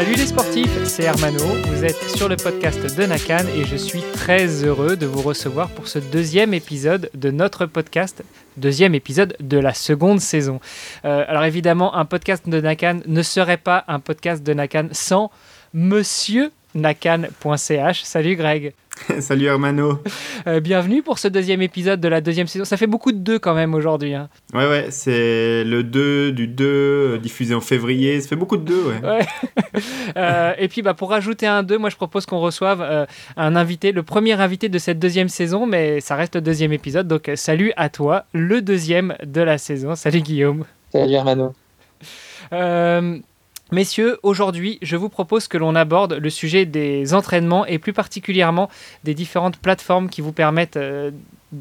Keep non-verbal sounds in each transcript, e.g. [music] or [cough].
Salut les sportifs, c'est Hermano, vous êtes sur le podcast de Nakan et je suis très heureux de vous recevoir pour ce deuxième épisode de notre podcast, deuxième épisode de la seconde saison. Euh, alors évidemment, un podcast de Nakan ne serait pas un podcast de Nakan sans Monsieur nakan.ch. Salut Greg. [laughs] Salut Hermano. Euh, bienvenue pour ce deuxième épisode de la deuxième saison. Ça fait beaucoup de deux quand même aujourd'hui. Hein. Ouais, ouais, c'est le 2 du 2 euh, diffusé en février. Ça fait beaucoup de deux, ouais. ouais. [laughs] euh, et puis bah, pour rajouter un 2, moi je propose qu'on reçoive euh, un invité, le premier invité de cette deuxième saison, mais ça reste le deuxième épisode. Donc salut à toi, le deuxième de la saison. Salut Guillaume. Salut Hermano. Messieurs, aujourd'hui, je vous propose que l'on aborde le sujet des entraînements et plus particulièrement des différentes plateformes qui vous permettent euh,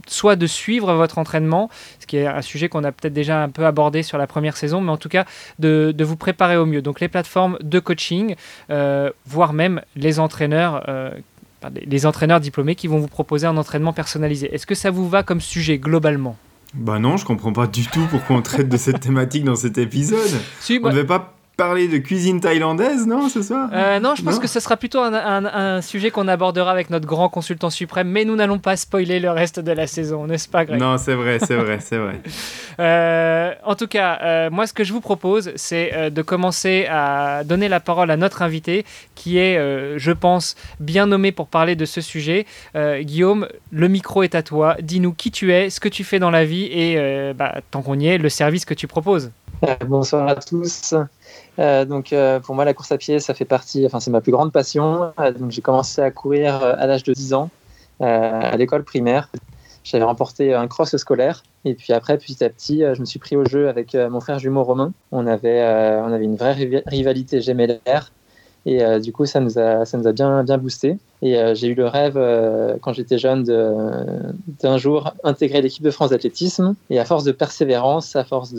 soit de suivre votre entraînement, ce qui est un sujet qu'on a peut-être déjà un peu abordé sur la première saison, mais en tout cas de, de vous préparer au mieux. Donc les plateformes de coaching, euh, voire même les entraîneurs. Euh, les entraîneurs diplômés qui vont vous proposer un entraînement personnalisé. Est-ce que ça vous va comme sujet globalement? Bah non, je comprends pas du tout pourquoi on traite de cette [laughs] thématique dans cet épisode. Si, on bah- ne devait pas parler de cuisine thaïlandaise, non, ce soir? Euh, non, je pense Non. que ce sera plutôt un, un- un sujet qu'on abordera avec notre grand consultant suprême, mais nous n'allons pas spoiler le reste de la saison, n'est-ce pas, Greg? Non, c'est vrai, c'est vrai, c'est vrai. [laughs] Euh, En tout cas, euh, moi, ce que je vous propose, c'est de commencer à donner la parole à notre invité, qui est, je pense, bien nommé pour parler de ce sujet. Guillaume, le micro est à toi. Dis-nous qui tu es, ce que tu fais dans la vie et, bah, tant qu'on y est, le service que tu proposes. Euh, bonsoir à tous. Euh, donc euh, pour moi la course à pied ça fait partie, enfin c'est ma plus grande passion. Donc j'ai commencé à courir à l'âge de 10 ans à l'école primaire. J'avais remporté un cross scolaire et puis après petit à petit je me suis pris au jeu avec mon frère jumeau Romain. On avait on avait une vraie rivalité gemellaire et euh, du coup ça nous a ça nous a bien bien boosté. Et euh, j'ai eu le rêve euh, quand j'étais jeune d'un jour intégrer l'équipe de France d'athlétisme et à force de persévérance, à force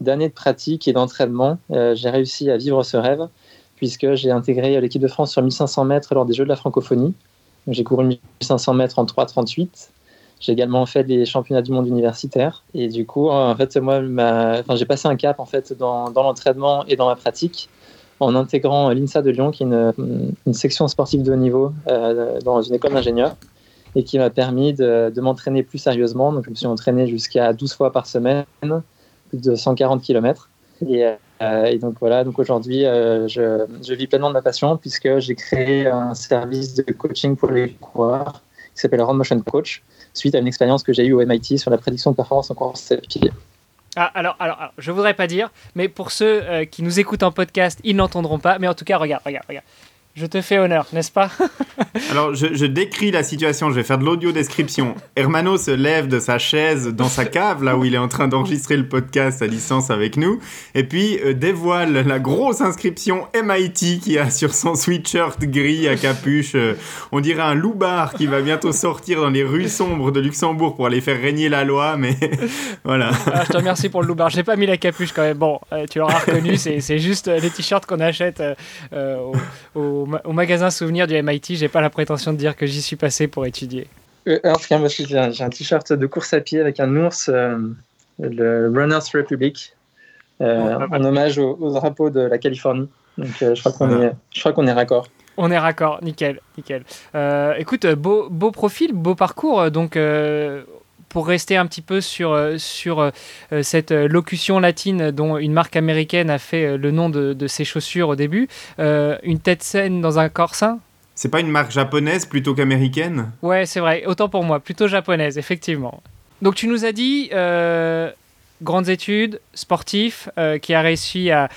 d'années de pratique et d'entraînement, j'ai réussi à vivre ce rêve puisque j'ai intégré l'équipe de France sur 1500 mètres lors des Jeux de la francophonie. J'ai couru 1500 mètres en 3,38. J'ai également fait les championnats du monde universitaire. Et du coup, en fait, moi, j'ai passé un cap en fait, dans, dans l'entraînement et dans ma pratique en intégrant l'INSA de Lyon, qui est une, section sportive de haut niveau euh, dans une école d'ingénieurs et qui m'a permis de, m'entraîner plus sérieusement. Donc, je me suis entraîné jusqu'à 12 fois par semaine, plus de 140 km. Et, euh, et donc voilà, donc aujourd'hui, euh, je, je vis pleinement de ma passion puisque j'ai créé un service de coaching pour les coureurs qui s'appelle Run Motion Coach, suite à une expérience que j'ai eue au MIT sur la prédiction de performance en course à pied. Ah, alors, alors, alors, je voudrais pas dire, mais pour ceux euh, qui nous écoutent en podcast, ils n'entendront pas. Mais en tout cas, regarde, regarde, regarde. Je te fais honneur, n'est-ce pas [laughs] Alors, je, je décris la situation, je vais faire de l'audio-description. Hermano se lève de sa chaise dans sa cave, là où il est en train d'enregistrer le podcast à distance avec nous, et puis euh, dévoile la grosse inscription MIT qui a sur son sweatshirt gris à capuche. euh, on dirait un loupard qui va bientôt sortir dans les rues sombres de Luxembourg pour aller faire régner la loi, mais [laughs] voilà. Ah, Je te remercie pour le loupard. J'ai pas mis la capuche quand même. Bon, euh, tu l'auras reconnu, c'est juste les t-shirts qu'on achète au, au ma- au magasin souvenir du MIT. J'ai pas la prétention de dire que j'y suis passé pour étudier. Euh, en tout cas, moi aussi, j'ai un, t-shirt de course à pied avec un ours, euh, le Runners Republic, euh, Oh, en hommage au, au drapeau de la Californie. Donc, euh, je crois qu'on est, je crois qu'on est raccord. On est raccord, nickel, nickel. Euh, écoute, beau, beau profil, beau parcours. Donc, euh, pour rester un petit peu sur, euh, sur euh, euh, cette locution latine dont une marque américaine a fait le nom de, de ses chaussures au début, une tête saine dans un corps sain? C'est pas une marque japonaise plutôt qu'américaine? Ouais, c'est vrai. Autant pour moi, plutôt japonaise, effectivement. Donc tu nous as dit euh, grandes études, sportif, euh, qui a réussi à,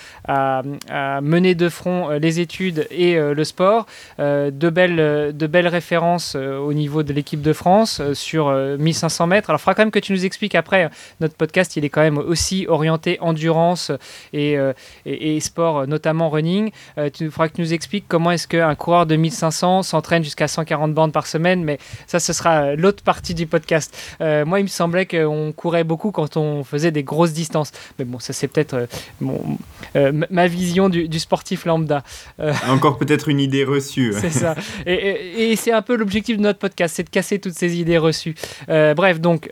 mener de front euh, les études et euh, le sport. De, belles, de belles références au niveau de l'équipe de France sur euh, 1500 mètres. Alors, il faudra quand même que tu nous expliques après. euh, Notre podcast, il est quand même aussi orienté endurance et, sport, notamment running. Tu faudra que tu nous expliques comment est-ce qu'un coureur de 1500 s'entraîne jusqu'à 140 bandes par semaine, mais ça, ce sera l'autre partie du podcast. Moi, il me semblait qu'on courait beaucoup quand on faisait des grosses distances. Mais bon, ça c'est peut-être ma vision du, sportif lambda. [laughs] Encore peut-être une idée reçue. c'est ça. Et, c'est un peu l'objectif de notre podcast, c'est de casser toutes ces idées reçues. bref, donc,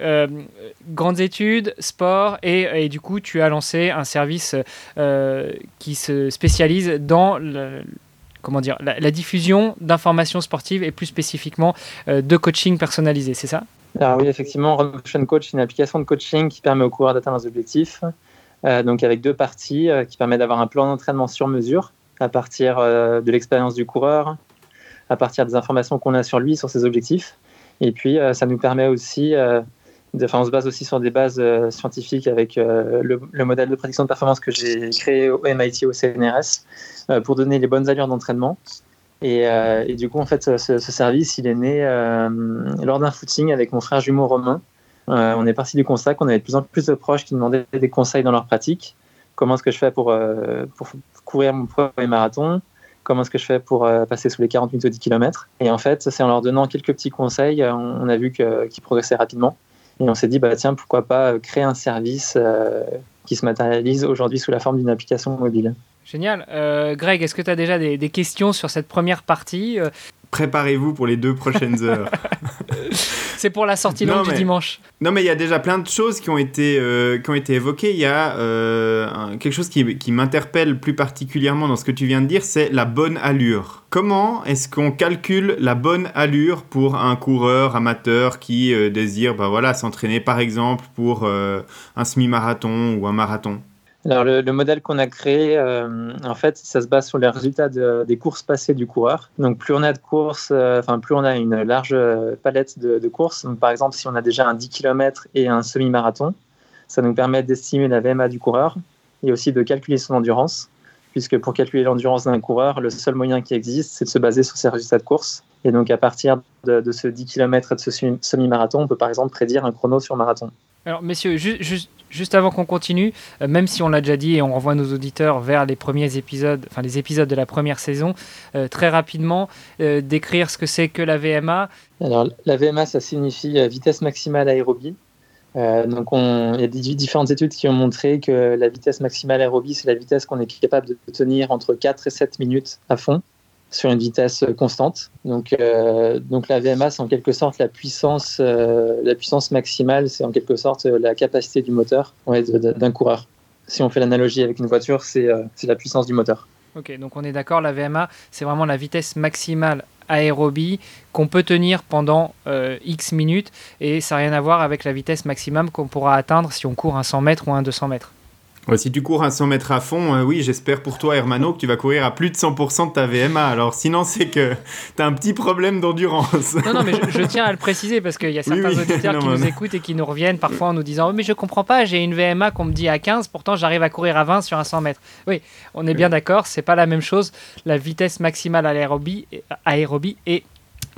grandes études, sport, et, et, du coup, tu as lancé un service qui se spécialise dans le, comment dire, la, diffusion d'informations sportives et plus spécifiquement euh, de coaching personnalisé, c'est ça? Alors oui, effectivement, Motion Coach, c'est une application de coaching qui permet aux coureurs d'atteindre leurs objectifs. Euh, donc avec deux parties euh, qui permettent d'avoir un plan d'entraînement sur mesure à partir de l'expérience du coureur, à partir des informations qu'on a sur lui, sur ses objectifs. Et puis ça nous permet aussi on se base aussi sur des bases euh, scientifiques avec euh, le, modèle de prédiction de performance que j'ai créé au MIT au CNRS euh, pour donner les bonnes allures d'entraînement. Et, du coup, en fait, ce, service, il est né lors d'un footing avec mon frère jumeau Romain. on est parti du constat qu'on avait de plus en plus de proches qui demandaient des conseils dans leur pratique. Comment est-ce que je fais pour, courir mon premier marathon? Comment est-ce que je fais pour passer sous les 40 minutes au 10 km Et en fait, c'est en leur donnant quelques petits conseils, on, a vu qu'ils progressaient rapidement. Et on s'est dit, bah, tiens, pourquoi pas créer un service euh, qui se matérialise aujourd'hui sous la forme d'une application mobile. Génial. Euh, Greg, est-ce que tu as déjà des, questions sur cette première partie euh? Préparez-vous pour les deux prochaines [laughs] heures. C'est pour la sortie longue du dimanche. Non, mais il y a déjà plein de choses qui ont été, qui ont été évoquées. Il y a quelque chose qui, qui m'interpelle plus particulièrement dans ce que tu viens de dire, c'est la bonne allure. Comment est-ce qu'on calcule la bonne allure pour un coureur amateur qui euh, désire bah voilà, s'entraîner par exemple pour euh, un semi-marathon ou un marathon? Alors le, modèle qu'on a créé, euh, en fait, ça se base sur les résultats des courses passées du coureur. Donc plus on a de courses, enfin plus on a une large palette de, courses. par exemple, si on a déjà un 10 km et un semi-marathon, ça nous permet d'estimer la VMA du coureur et aussi de calculer son endurance puisque pour calculer l'endurance d'un coureur, le seul moyen qui existe, c'est de se baser sur ses résultats de course. Et donc à partir de, ce 10 km et de ce semi-marathon, on peut par exemple prédire un chrono sur marathon. Alors messieurs, juste avant qu'on continue, euh, même si on l'a déjà dit et on renvoie nos auditeurs vers les premiers épisodes, enfin les épisodes de la première saison, euh, très rapidement, euh, décrire ce que c'est que la VMA. Alors la VMA, ça signifie vitesse maximale aérobie. Donc, il y a différentes études qui ont montré que la vitesse maximale aérobie, c'est la vitesse qu'on est capable de tenir entre 4 et 7 minutes à fond sur une vitesse constante. Donc, euh, donc la VMA, c'est en quelque sorte la puissance, euh, la puissance maximale, c'est en quelque sorte la capacité du moteur d'un coureur. Si on fait l'analogie avec une voiture, c'est la puissance du moteur. Ok, donc on est d'accord, la VMA, c'est vraiment la vitesse maximale aérobie qu'on peut tenir pendant euh, X minutes et ça n'a rien à voir avec la vitesse maximum qu'on pourra atteindre si on court un 100 mètres ou un 200 mètres. Si tu cours un 100 mètres à fond, euh, oui, j'espère pour toi, Hermano, que tu vas courir à plus de 100% de ta VMA. Alors, sinon, c'est que [laughs] tu as un petit problème d'endurance. Non, non, mais je, [laughs] tiens à le préciser parce qu'il y a certains auditeurs [laughs] qui nous écoutent et qui nous reviennent parfois en nous disant oh, Mais je comprends pas, j'ai une VMA qu'on me dit à 15, pourtant j'arrive à courir à 20 sur un 100 mètres. Oui, on est bien d'accord, c'est pas la même chose. La vitesse maximale à l'aérobie aérobie est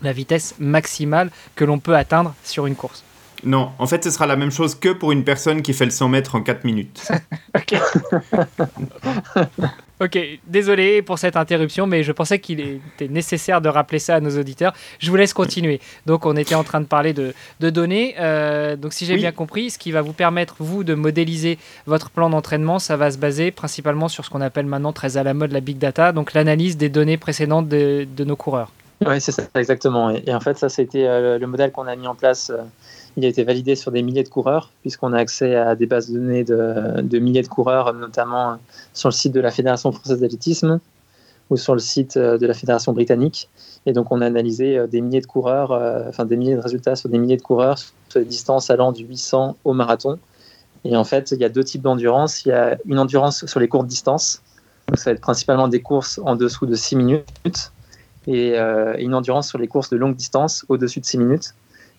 la vitesse maximale que l'on peut atteindre sur une course. Non, en fait, ce sera la même chose que pour une personne qui fait le 100 mètres en 4 minutes. [laughs] ok. ok, désolé pour cette interruption, mais je pensais qu'il était nécessaire de rappeler ça à nos auditeurs. Je vous laisse continuer. Donc, on était en train de parler de, données. Euh, donc, si j'ai bien compris, ce qui va vous permettre, vous, de modéliser votre plan d'entraînement, ça va se baser principalement sur ce qu'on appelle maintenant très à la mode la big data, donc l'analyse des données précédentes de nos coureurs. Oui, c'est ça, exactement. Et, en fait, ça, c'était euh, le modèle qu'on a mis en place. Euh, il a été validé sur des milliers de coureurs, puisqu'on a accès à des bases de données de, milliers de coureurs, notamment sur le site de la Fédération française d'athlétisme ou sur le site euh, de la Fédération britannique. Et donc, on a analysé des milliers de coureurs, enfin des milliers de résultats sur des milliers de coureurs sur des distances allant du 800 au marathon. Et en fait, il y a deux types d'endurance. Il y a une endurance sur les courtes distances. Donc, ça va être principalement des courses en dessous de 6 minutes et euh, une endurance sur les courses de longue distance au-dessus de 6 minutes.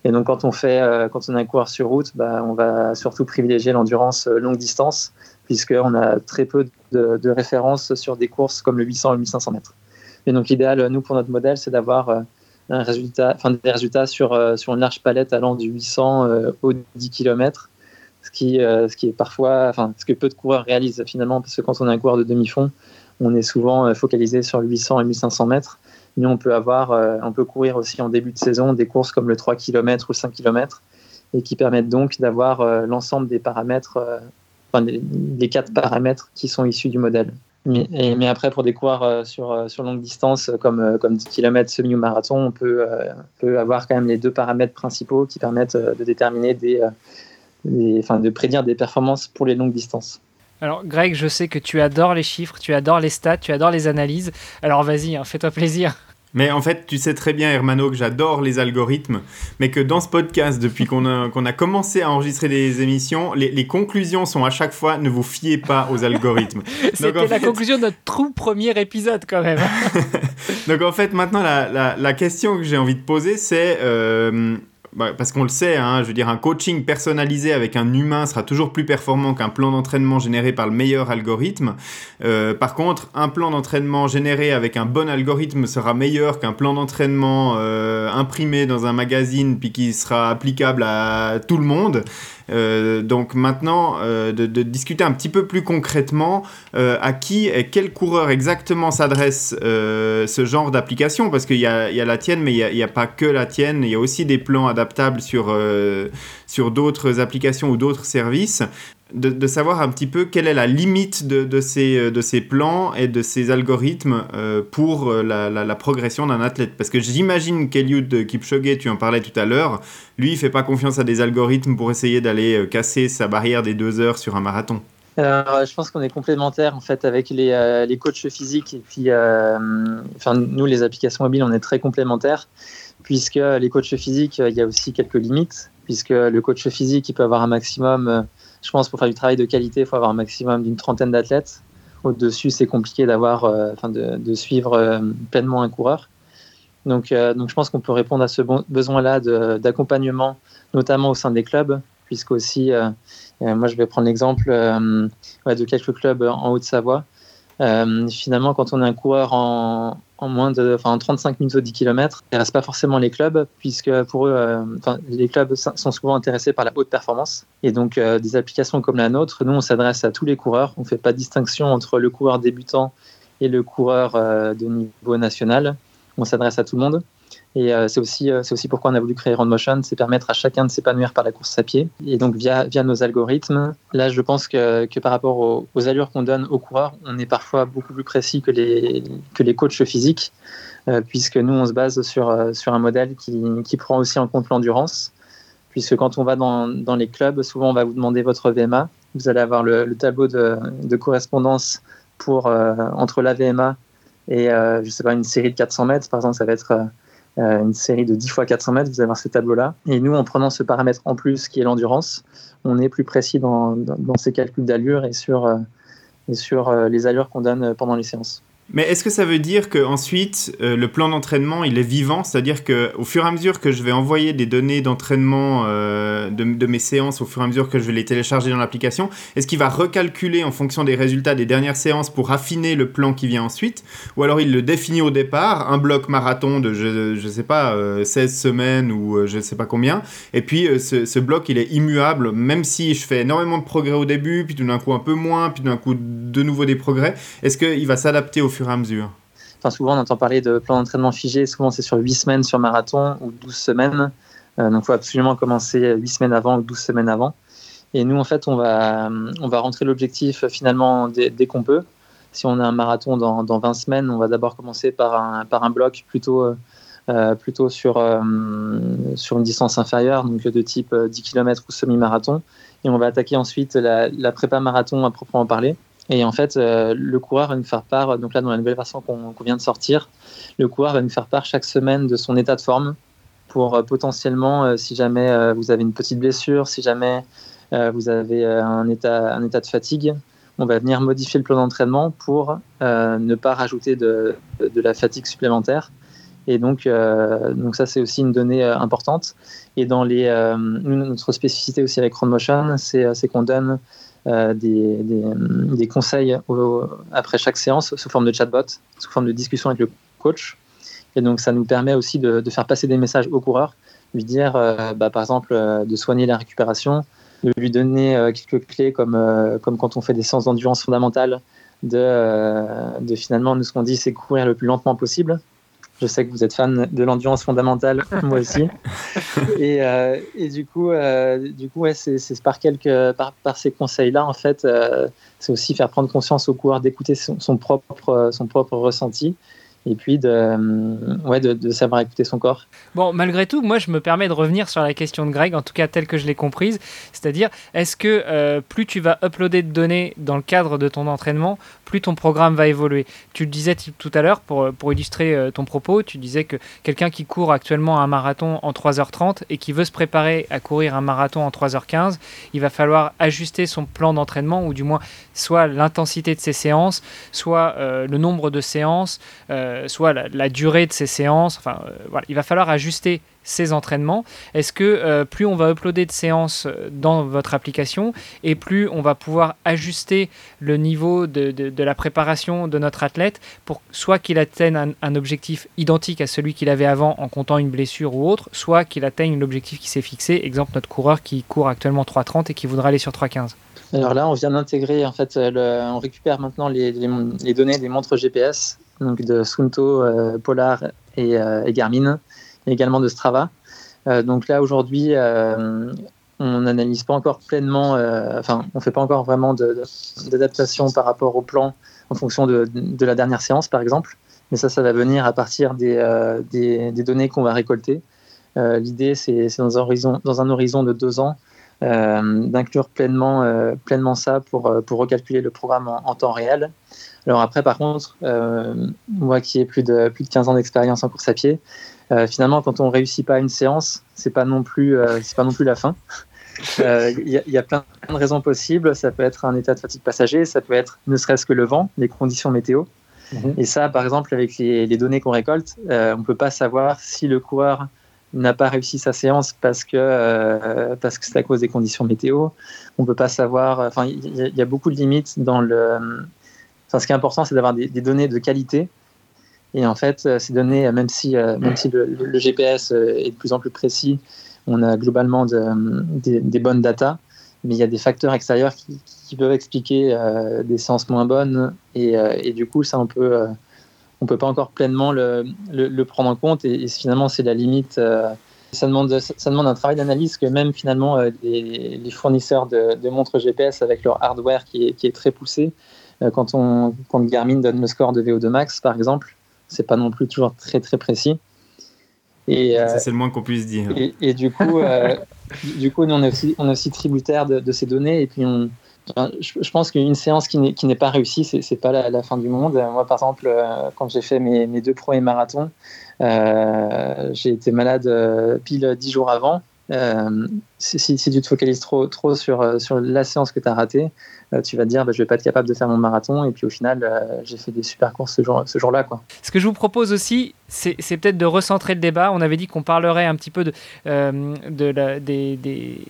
Et donc quand on fait, euh, quand on a un coureur sur route, bah, on va surtout privilégier l'endurance euh, longue distance, puisqu'on a très peu de, références sur des courses comme le 800 et le 1500 mètres. Et donc l'idéal, nous, pour notre modèle, c'est d'avoir un résultat, enfin, des résultats sur, sur une large palette allant du 800 au 10 km, ce qui, ce qui est parfois, enfin, ce que peu de coureurs réalisent finalement, parce que quand on a un coureur de demi-fond, on est souvent focalisé sur le 800 et 1500 mètres. Nous, on peut avoir, euh, on peut courir aussi en début de saison des courses comme le 3 km ou 5 km. et qui permettent donc d'avoir l'ensemble des paramètres, enfin, les, quatre paramètres qui sont issus du modèle. Mais, mais après, pour des coureurs sur, longue distance, comme, comme 10 km, semi ou marathon, on peut, peut avoir quand même les deux paramètres principaux qui permettent de déterminer des, enfin, de prédire des performances pour les longues distances. Alors Greg, je sais que tu adores les chiffres, tu adores les stats, tu adores les analyses. Alors vas-y, hein, fais-toi plaisir. Mais en fait, tu sais très bien, Hermano, que j'adore les algorithmes, mais que dans ce podcast, depuis qu'on a, commencé à enregistrer les émissions, les, conclusions sont à chaque fois ne vous fiez pas aux algorithmes. [laughs] C'était la conclusion de notre tout premier épisode, quand même. [laughs] Donc en fait, maintenant, la, la, question que j'ai envie de poser, c'est euh, bah, parce qu'on le sait, hein, je veux un coaching personnalisé avec un humain sera toujours plus performant qu'un plan d'entraînement généré par le meilleur algorithme. Euh, par contre, un plan d'entraînement généré avec un bon algorithme sera meilleur qu'un plan d'entraînement euh, imprimé dans un magazine puis qui sera applicable à tout le monde. Euh, donc maintenant, euh, de, discuter un petit peu plus concrètement euh, à qui et quel coureur exactement s'adresse ce genre d'application, parce qu'il y, y a, la tienne, mais il n'y a, pas que la tienne, il y a aussi des plans adaptables sur, sur d'autres applications ou d'autres services de, savoir un petit peu quelle est la limite de, de, ces, euh, de ces plans et de ces algorithmes euh, pour euh, la, la, progression d'un athlète. Parce que j'imagine qu'Eliud Kipchoge, tu en parlais tout à l'heure, lui, il fait pas confiance à des algorithmes pour essayer d'aller casser sa barrière des deux heures sur un marathon. Alors, je pense qu'on est complémentaires en fait avec les, les coachs physiques et puis, enfin, nous, les applications mobiles, on est très complémentaires puisque les coachs physiques, il y a aussi quelques limites puisque le coach physique, il peut avoir un maximum je pense pour faire du travail de qualité, il faut avoir un maximum d'une trentaine d'athlètes. Au-dessus, c'est compliqué d'avoir, euh, de, suivre euh, pleinement un coureur. Donc, euh, donc je pense qu'on peut répondre à ce besoin-là d'accompagnement, notamment au sein des clubs, puisqu'aussi, moi je vais prendre l'exemple de quelques clubs en Haute-Savoie. Finalement, quand on est un coureur en, en moins de, enfin, 35 minutes au 10 km. Ne reste pas forcément les clubs, puisque pour eux, euh, les clubs sont souvent intéressés par la haute performance. Et donc, euh, des applications comme la nôtre, nous, on s'adresse à tous les coureurs. On fait pas distinction entre le coureur débutant et le coureur euh, de niveau national. On s'adresse à tout le monde. Et euh, c'est aussi, euh, aussi pourquoi on a voulu créer Motion, c'est permettre à chacun de s'épanouir par la course à pied. Et donc via, via nos algorithmes, là je pense que, que par rapport aux, allures qu'on donne aux coureurs, on est parfois beaucoup plus précis que les, que les coachs physiques, euh, puisque nous on se base sur, sur un modèle qui, qui prend aussi en compte l'endurance. Puisque quand on va dans, dans, les clubs, souvent on va vous demander votre VMA. Vous allez avoir le, tableau de, de, correspondance pour, entre la VMA et je sais pas, une série de 400 mètres. Par exemple, ça va être une série de 10 fois 400 mètres, vous voir ce tableau-là. Et nous, en prenant ce paramètre en plus qui est l'endurance, on est plus précis dans, dans, ces calculs d'allure et sur, euh, et sur euh, les allures qu'on donne pendant les séances. Mais est-ce que ça veut dire que ensuite euh, le plan d'entraînement il est vivant, c'est-à-dire que au fur et à mesure que je vais envoyer des données d'entraînement euh, de, mes séances, au fur et à mesure que je vais les télécharger dans l'application, est-ce qu'il va recalculer en fonction des résultats des dernières séances pour affiner le plan qui vient ensuite, ou alors il le définit au départ, un bloc marathon de je je sais pas 16 euh, semaines ou je ne sais pas combien, et puis ce, ce, bloc il est immuable même si je fais énormément de progrès au début, puis tout d'un coup un peu moins, puis d'un coup de nouveau des progrès, est-ce qu'il va s'adapter au fur et à mesure Enfin, souvent, on entend parler de plan d'entraînement figé. Souvent, c'est sur 8 semaines sur marathon ou 12 semaines. Euh, donc, il faut absolument commencer 8 semaines avant ou 12 semaines avant. Et nous, en fait, on va, on va rentrer l'objectif finalement dès, qu'on peut. Si on a un marathon dans, dans 20 semaines, on va d'abord commencer par un, par un bloc plutôt, euh, euh, plutôt sur, sur une distance inférieure, donc de type 10 km ou semi-marathon. Et on va attaquer ensuite la prépa marathon à proprement parler. Et en fait, euh, le coureur va nous faire part, donc là dans la nouvelle version qu'on vient de sortir, le coureur va nous faire part chaque semaine de son état de forme pour euh, potentiellement, euh, si jamais vous avez une petite blessure, si jamais vous avez un état, un état de fatigue, on va venir modifier le plan d'entraînement pour ne pas rajouter de, la fatigue supplémentaire. Et donc, donc ça, c'est aussi une donnée importante. Et dans les, notre spécificité aussi avec Motion, c'est qu'on donne euh, des, des, conseils après chaque séance sous forme de chatbot, sous forme de discussion avec le coach. Et donc, ça nous permet aussi de, de faire passer des messages au coureur, lui dire, euh, bah, par exemple, euh, de soigner la récupération, de lui donner quelques clés comme, comme quand on fait des séances d'endurance fondamentale, de, de finalement, nous, ce qu'on dit, c'est courir le plus lentement possible. Je sais que vous êtes fan de l'endurance fondamentale, [laughs] moi aussi. Et, et du coup, du coup ouais, c'est par, quelques, par, par ces conseils-là, en fait, c'est aussi faire prendre conscience au coureur d'écouter son, son, propre, son propre ressenti et puis de, euh, ouais, de, savoir écouter son corps. Bon, malgré tout, moi je me permets de revenir sur la question de Greg, en tout cas telle que je l'ai comprise, c'est-à-dire est-ce que euh, plus tu vas uploader de données dans le cadre de ton entraînement, plus ton programme va évoluer? Tu le disais tout à l'heure pour, pour illustrer euh, ton propos, tu disais que quelqu'un qui court actuellement un marathon en 3h30 et qui veut se préparer à courir un marathon en 3h15, il va falloir ajuster son plan d'entraînement ou du moins soit l'intensité de ses séances, soit le nombre de séances. Euh, soit la, durée de ces séances. Enfin, euh, voilà, il va falloir ajuster ces entraînements. Est-ce que euh, plus on va uploader de séances dans votre application et plus on va pouvoir ajuster le niveau de, de, la préparation de notre athlète pour soit qu'il atteigne un, objectif identique à celui qu'il avait avant en comptant une blessure ou autre, soit qu'il atteigne l'objectif qui s'est fixé, exemple notre coureur qui court actuellement 3.30 et qui voudra aller sur 3.15 alors là, on vient d'intégrer, en fait, on récupère maintenant les, données des montres GPS donc de Sunto, euh, Polar et, euh, et, Garmin, et également de Strava. Euh, donc là, aujourd'hui, on n'analyse pas encore pleinement, enfin, on ne fait pas encore vraiment d'adaptation par rapport au plan en fonction de, la dernière séance, par exemple. Mais ça, ça va venir à partir des, données qu'on va récolter. L'idée, c'est dans un horizon de deux ans d'inclure pleinement, pleinement ça pour, pour recalculer le programme en, en temps réel alors après, par contre, euh, moi qui ai plus de, plus de 15 ans d'expérience en course à pied, euh, finalement, quand on réussit pas une séance, c'est pas non plus, euh, c'est pas non plus la fin. [laughs] Il y, a plein de raisons possibles. Ça peut être un état de fatigue passager, ça peut être ne serait-ce que le vent, les conditions météo. Mhm. Et ça, par exemple, avec les, les données qu'on récolte, on ne peut pas savoir si le coureur n'a pas réussi sa séance parce que parce que c'est à cause des conditions météo. On peut pas savoir. Enfin, il y, a beaucoup de limites dans le ce qui est important, c'est d'avoir des, données de qualité. Et en fait, euh, ces données, même si, euh, même si le, GPS euh, est de plus en plus précis, on a globalement des, bonnes datas, mais il y a des facteurs extérieurs qui, peuvent expliquer des séances moins bonnes. Et, du coup, ça, on peut, on peut pas encore pleinement le, le, prendre en compte. Et, finalement, c'est la limite. ça, demande, ça demande un travail d'analyse que même finalement les, fournisseurs de, montres GPS avec leur hardware qui est, qui est très poussé euh, quand, on, quand Garmin donne le score de VO2 max, par exemple, c'est pas non plus toujours très très précis. Et, euh, c'est le moins qu'on puisse dire. Et, du coup, euh, du coup, nous, on est aussi, on est aussi tributaire de, ces données. Et puis, on, je, pense qu'une séance qui n'est pas réussie, c'est n'est pas la, fin du monde. Moi, par exemple, quand j'ai fait mes, deux premiers marathons, j'ai été malade pile dix jours avant. si, tu te focalises trop, sur, la séance que tu as ratée, euh, tu vas te dire bah, je vais pas être capable de faire mon marathon et puis au final euh, j'ai fait des super courses ce, jour, ce jour-là. Ce que je vous propose aussi c'est, peut-être de recentrer le débat. On avait dit qu'on parlerait un petit peu de, euh, des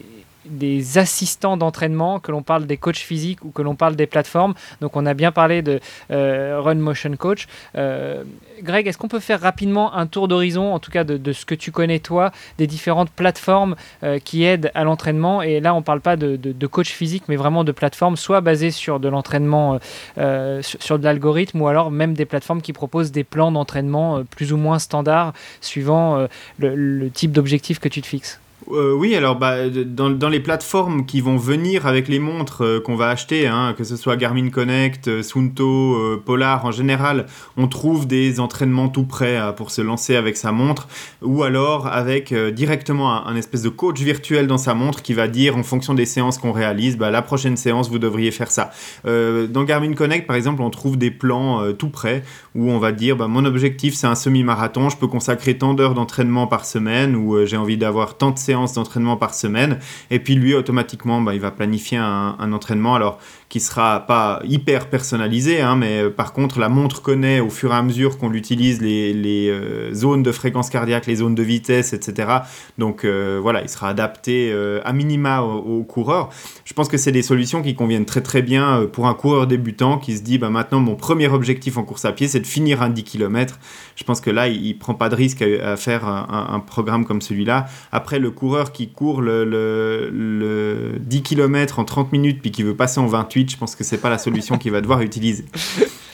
des assistants d'entraînement, que l'on parle des coachs physiques ou que l'on parle des plateformes. Donc on a bien parlé de euh, Run Motion Coach. Euh, Greg, est-ce qu'on peut faire rapidement un tour d'horizon, en tout cas de, ce que tu connais toi, des différentes plateformes euh, qui aident à l'entraînement? Et là, on ne parle pas de, coach physique, mais vraiment de plateformes, soit basées sur de l'entraînement, sur, de l'algorithme, ou alors même des plateformes qui proposent des plans d'entraînement plus ou moins standards, suivant le type d'objectif que tu te fixes. Euh, oui, alors bah, dans, dans, les plateformes qui vont venir avec les montres euh, qu'on va acheter, hein, que ce soit Garmin Connect, euh, Sunto, Polar, en général, on trouve des entraînements tout prêts pour se lancer avec sa montre, ou alors avec directement un, espèce de coach virtuel dans sa montre qui va dire en fonction des séances qu'on réalise, bah, la prochaine séance vous devriez faire ça. dans Garmin Connect, par exemple, on trouve des plans tout prêts où on va dire bah, mon objectif c'est un semi-marathon, je peux consacrer tant d'heures d'entraînement par semaine, ou j'ai envie d'avoir tant de séances d'entraînement par semaine. Et puis lui, automatiquement, bah, il va planifier un, un entraînement. Alors, qui sera pas hyper personnalisé, hein, mais euh, par contre la montre connaît au fur et à mesure qu'on l'utilise les, euh, zones de fréquence cardiaque, les zones de vitesse, etc. Donc euh, voilà, il sera adapté à minima aux, coureurs. Je pense que c'est des solutions qui conviennent très très bien pour un coureur débutant qui se dit bah, maintenant mon premier objectif en course à pied c'est de finir un 10 km. Je pense que là il, prend pas de risque à, faire un, programme comme celui-là. Après le coureur qui court le, le, le 10 km en 30 minutes puis qui veut passer en 28 je pense que c'est pas la solution qu'il va devoir utiliser.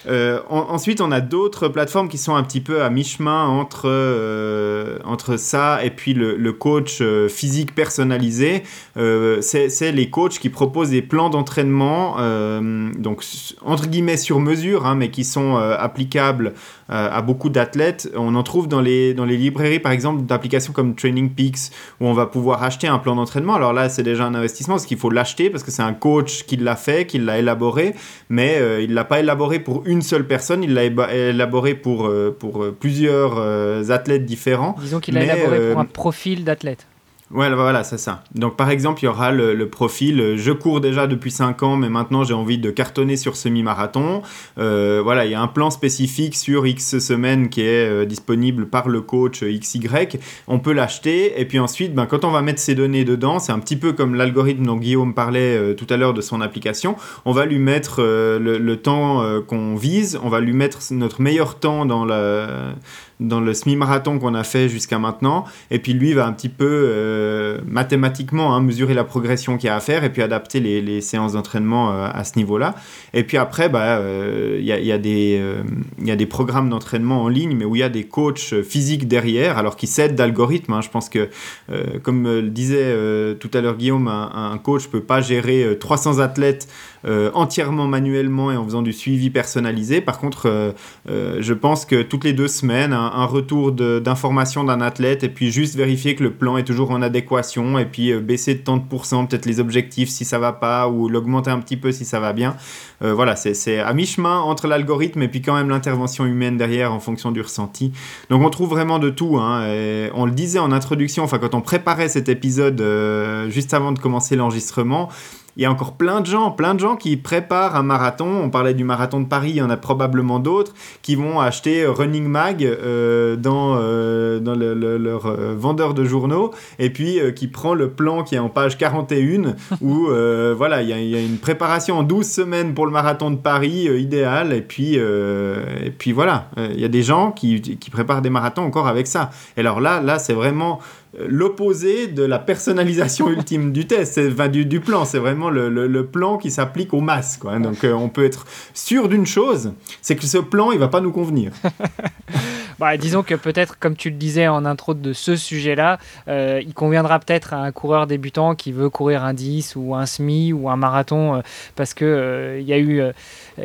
Euh, ensuite, on a d'autres plateformes qui sont un petit peu à mi-chemin entre, euh, entre ça et puis le, coach euh, physique personnalisé. c'est les coachs qui proposent des plans d'entraînement, donc entre guillemets sur mesure, hein, mais qui sont applicables à beaucoup d'athlètes. On en trouve dans les, dans les librairies, par exemple, d'applications comme Training Peaks, où on va pouvoir acheter un plan d'entraînement. Alors là, c'est déjà un investissement, parce qu'il faut l'acheter, parce que c'est un coach qui l'a fait, qui l'a élaboré, mais il ne l'a pas élaboré pour une seule personne, il l'a élaboré pour, euh, pour euh, plusieurs euh, athlètes différents. Disons qu'il l'a élaboré pour un profil d'athlète. Ouais, voilà, c'est ça. Donc, par exemple, il y aura le, profil euh, je cours déjà depuis 5 ans, mais maintenant j'ai envie de cartonner sur semi-marathon. Euh, voilà, il y a un plan spécifique sur X semaines qui est euh, disponible par le coach XY. On peut l'acheter, et puis ensuite, ben, quand on va mettre ces données dedans, c'est un petit peu comme l'algorithme dont Guillaume parlait tout à l'heure de son application. On va lui mettre le, le, temps qu'on vise, on va lui mettre notre meilleur temps dans la dans le semi-marathon qu'on a fait jusqu'à maintenant. Et puis lui va un petit peu euh, mathématiquement hein, mesurer la progression qu'il y a à faire et puis adapter les, séances d'entraînement euh, à ce niveau-là. Et puis après, il bah, euh, des, y a des programmes d'entraînement en ligne, mais où il y a des coachs physiques derrière, alors qui s'aident d'algorithmes. Hein. Je pense que, comme le disait tout à l'heure Guillaume, un, un coach ne peut pas gérer 300 athlètes euh, entièrement manuellement et en faisant du suivi personnalisé. Par contre, euh, euh, je pense que toutes les deux semaines, un, retour d'information d'un athlète et puis juste vérifier que le plan est toujours en adéquation et puis baisser de tant de pourcents peut-être les objectifs si ça va pas ou l'augmenter un petit peu si ça va bien. voilà, c'est à mi-chemin entre l'algorithme et puis quand même l'intervention humaine derrière en fonction du ressenti. Donc on trouve vraiment de tout. Hein, on le disait en introduction, enfin quand on préparait cet épisode juste avant de commencer l'enregistrement, il y a encore plein de gens, plein de gens qui préparent un marathon. On parlait du marathon de Paris, il y en a probablement d'autres qui vont acheter Running Mag euh, dans, euh, dans leur euh, vendeur de journaux et puis qui prend le plan qui est en page 41 [laughs] où voilà, il y, a, une préparation en 12 semaines pour le marathon de Paris idéal et puis, et puis voilà, il y a des gens qui, qui préparent des marathons encore avec ça. Et alors là, là c'est vraiment l'opposé de la personnalisation [laughs] ultime du test, enfin, du, du, plan. C'est vraiment le, le, plan qui s'applique aux masses. Quoi. Donc euh, on peut être sûr d'une chose, c'est que ce plan, il va pas nous convenir. [laughs] bah, disons que peut-être, comme tu le disais en intro de ce sujet-là, euh, il conviendra peut-être à un coureur débutant qui veut courir un 10 ou un semi ou un marathon euh, parce que il y a eu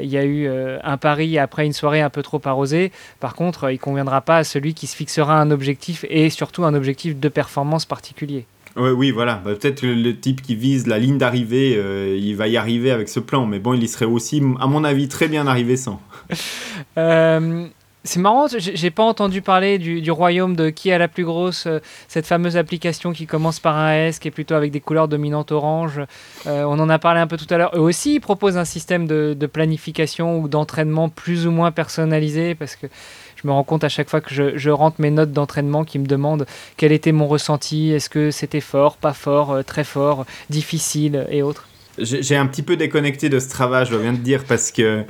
y a eu euh, un pari après une soirée un peu trop arrosée. Par contre, il conviendra pas à celui qui se fixera un objectif et surtout un objectif de performance particulier. oui, voilà. Bah, peut-être le type qui vise la ligne d'arrivée, euh, il va y arriver avec ce plan. Mais bon, il y serait aussi, à mon avis, très bien arrivé sans. [laughs] euh, c'est marrant, j'ai pas entendu parler du, royaume de qui a la plus grosse, euh, cette fameuse application qui commence par un S, qui est plutôt avec des couleurs dominantes orange. Euh, on en a parlé un peu tout à l'heure. Eux aussi, ils proposent un système de, planification ou d'entraînement plus ou moins personnalisé, parce que je me rends compte à chaque fois que je, rentre mes notes d'entraînement qui me demandent quel était mon ressenti, est-ce que c'était fort, pas fort, euh, très fort, difficile et autres. J'ai un petit peu déconnecté de Strava, je viens de dire, parce que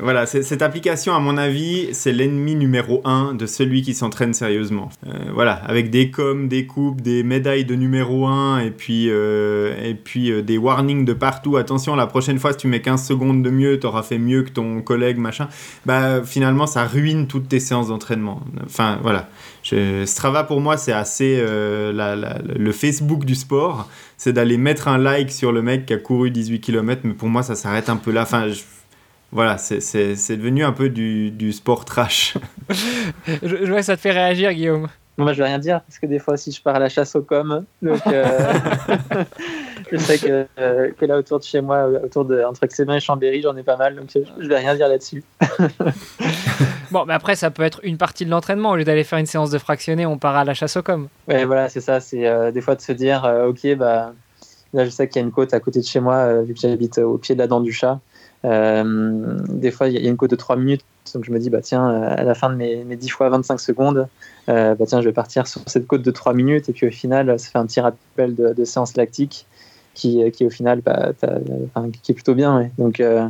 voilà, cette application, à mon avis, c'est l'ennemi numéro un de celui qui s'entraîne sérieusement. Euh, voilà, avec des coms, des coupes, des médailles de numéro 1 et puis, euh, et puis des warnings de partout. Attention, la prochaine fois, si tu mets 15 secondes de mieux, tu auras fait mieux que ton collègue, machin. Bah, finalement, ça ruine toutes tes séances d'entraînement. Enfin, voilà. Strava, pour moi, c'est assez le Facebook du sport. C'est d'aller mettre un like sur le mec qui a couru 18 km, mais pour moi, ça s'arrête un peu là. Enfin, voilà, c'est devenu un peu du, du sport trash. [laughs] je, vois, ça te fait réagir, Guillaume. Moi, je vais rien dire, parce que des fois aussi, je pars à la chasse aux com. Donc, euh, [laughs] je sais que, euh, que, là, autour de chez moi, autour de, entre Xémin et Chambéry, j'en ai pas mal. Donc, je vais rien dire là-dessus. [laughs] bon, mais après, ça peut être une partie de l'entraînement. Au lieu d'aller faire une séance de fractionné, on part à la chasse aux com. Ouais, voilà, c'est ça. C'est euh, des fois de se dire, OK, bah, là, je sais qu'il y a une côte à côté de chez moi, vu que j'habite au pied de la dent du chat. Euh, des fois, il y a une côte de 3 minutes, donc je me dis, bah, tiens, à la fin de mes, mes 10 fois 25 secondes, euh, bah, tiens, je vais partir sur cette côte de 3 minutes, et puis au final, ça fait un petit rappel de, séance lactique qui, qui au final, bah, qui est plutôt bien. Donc, euh,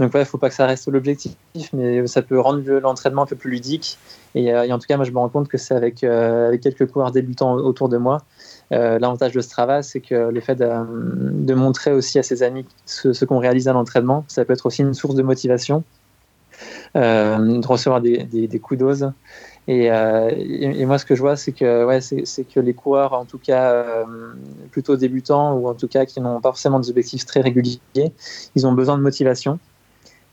donc il ne faut pas que ça reste l'objectif, mais ça peut rendre l'entraînement un peu plus ludique. Et, en tout cas, moi, je me rends compte que c'est avec quelques coureurs débutants autour de moi euh, l'avantage de Strava, c'est que le fait de, montrer aussi à ses amis ce, qu'on réalise à l'entraînement, ça peut être aussi une source de motivation. de recevoir des, coups d'ose. Et, et, moi, ce que je vois, c'est que, ouais, que les coureurs, en tout cas plutôt débutants ou en tout cas qui n'ont pas forcément des objectifs très réguliers, ils ont besoin de motivation.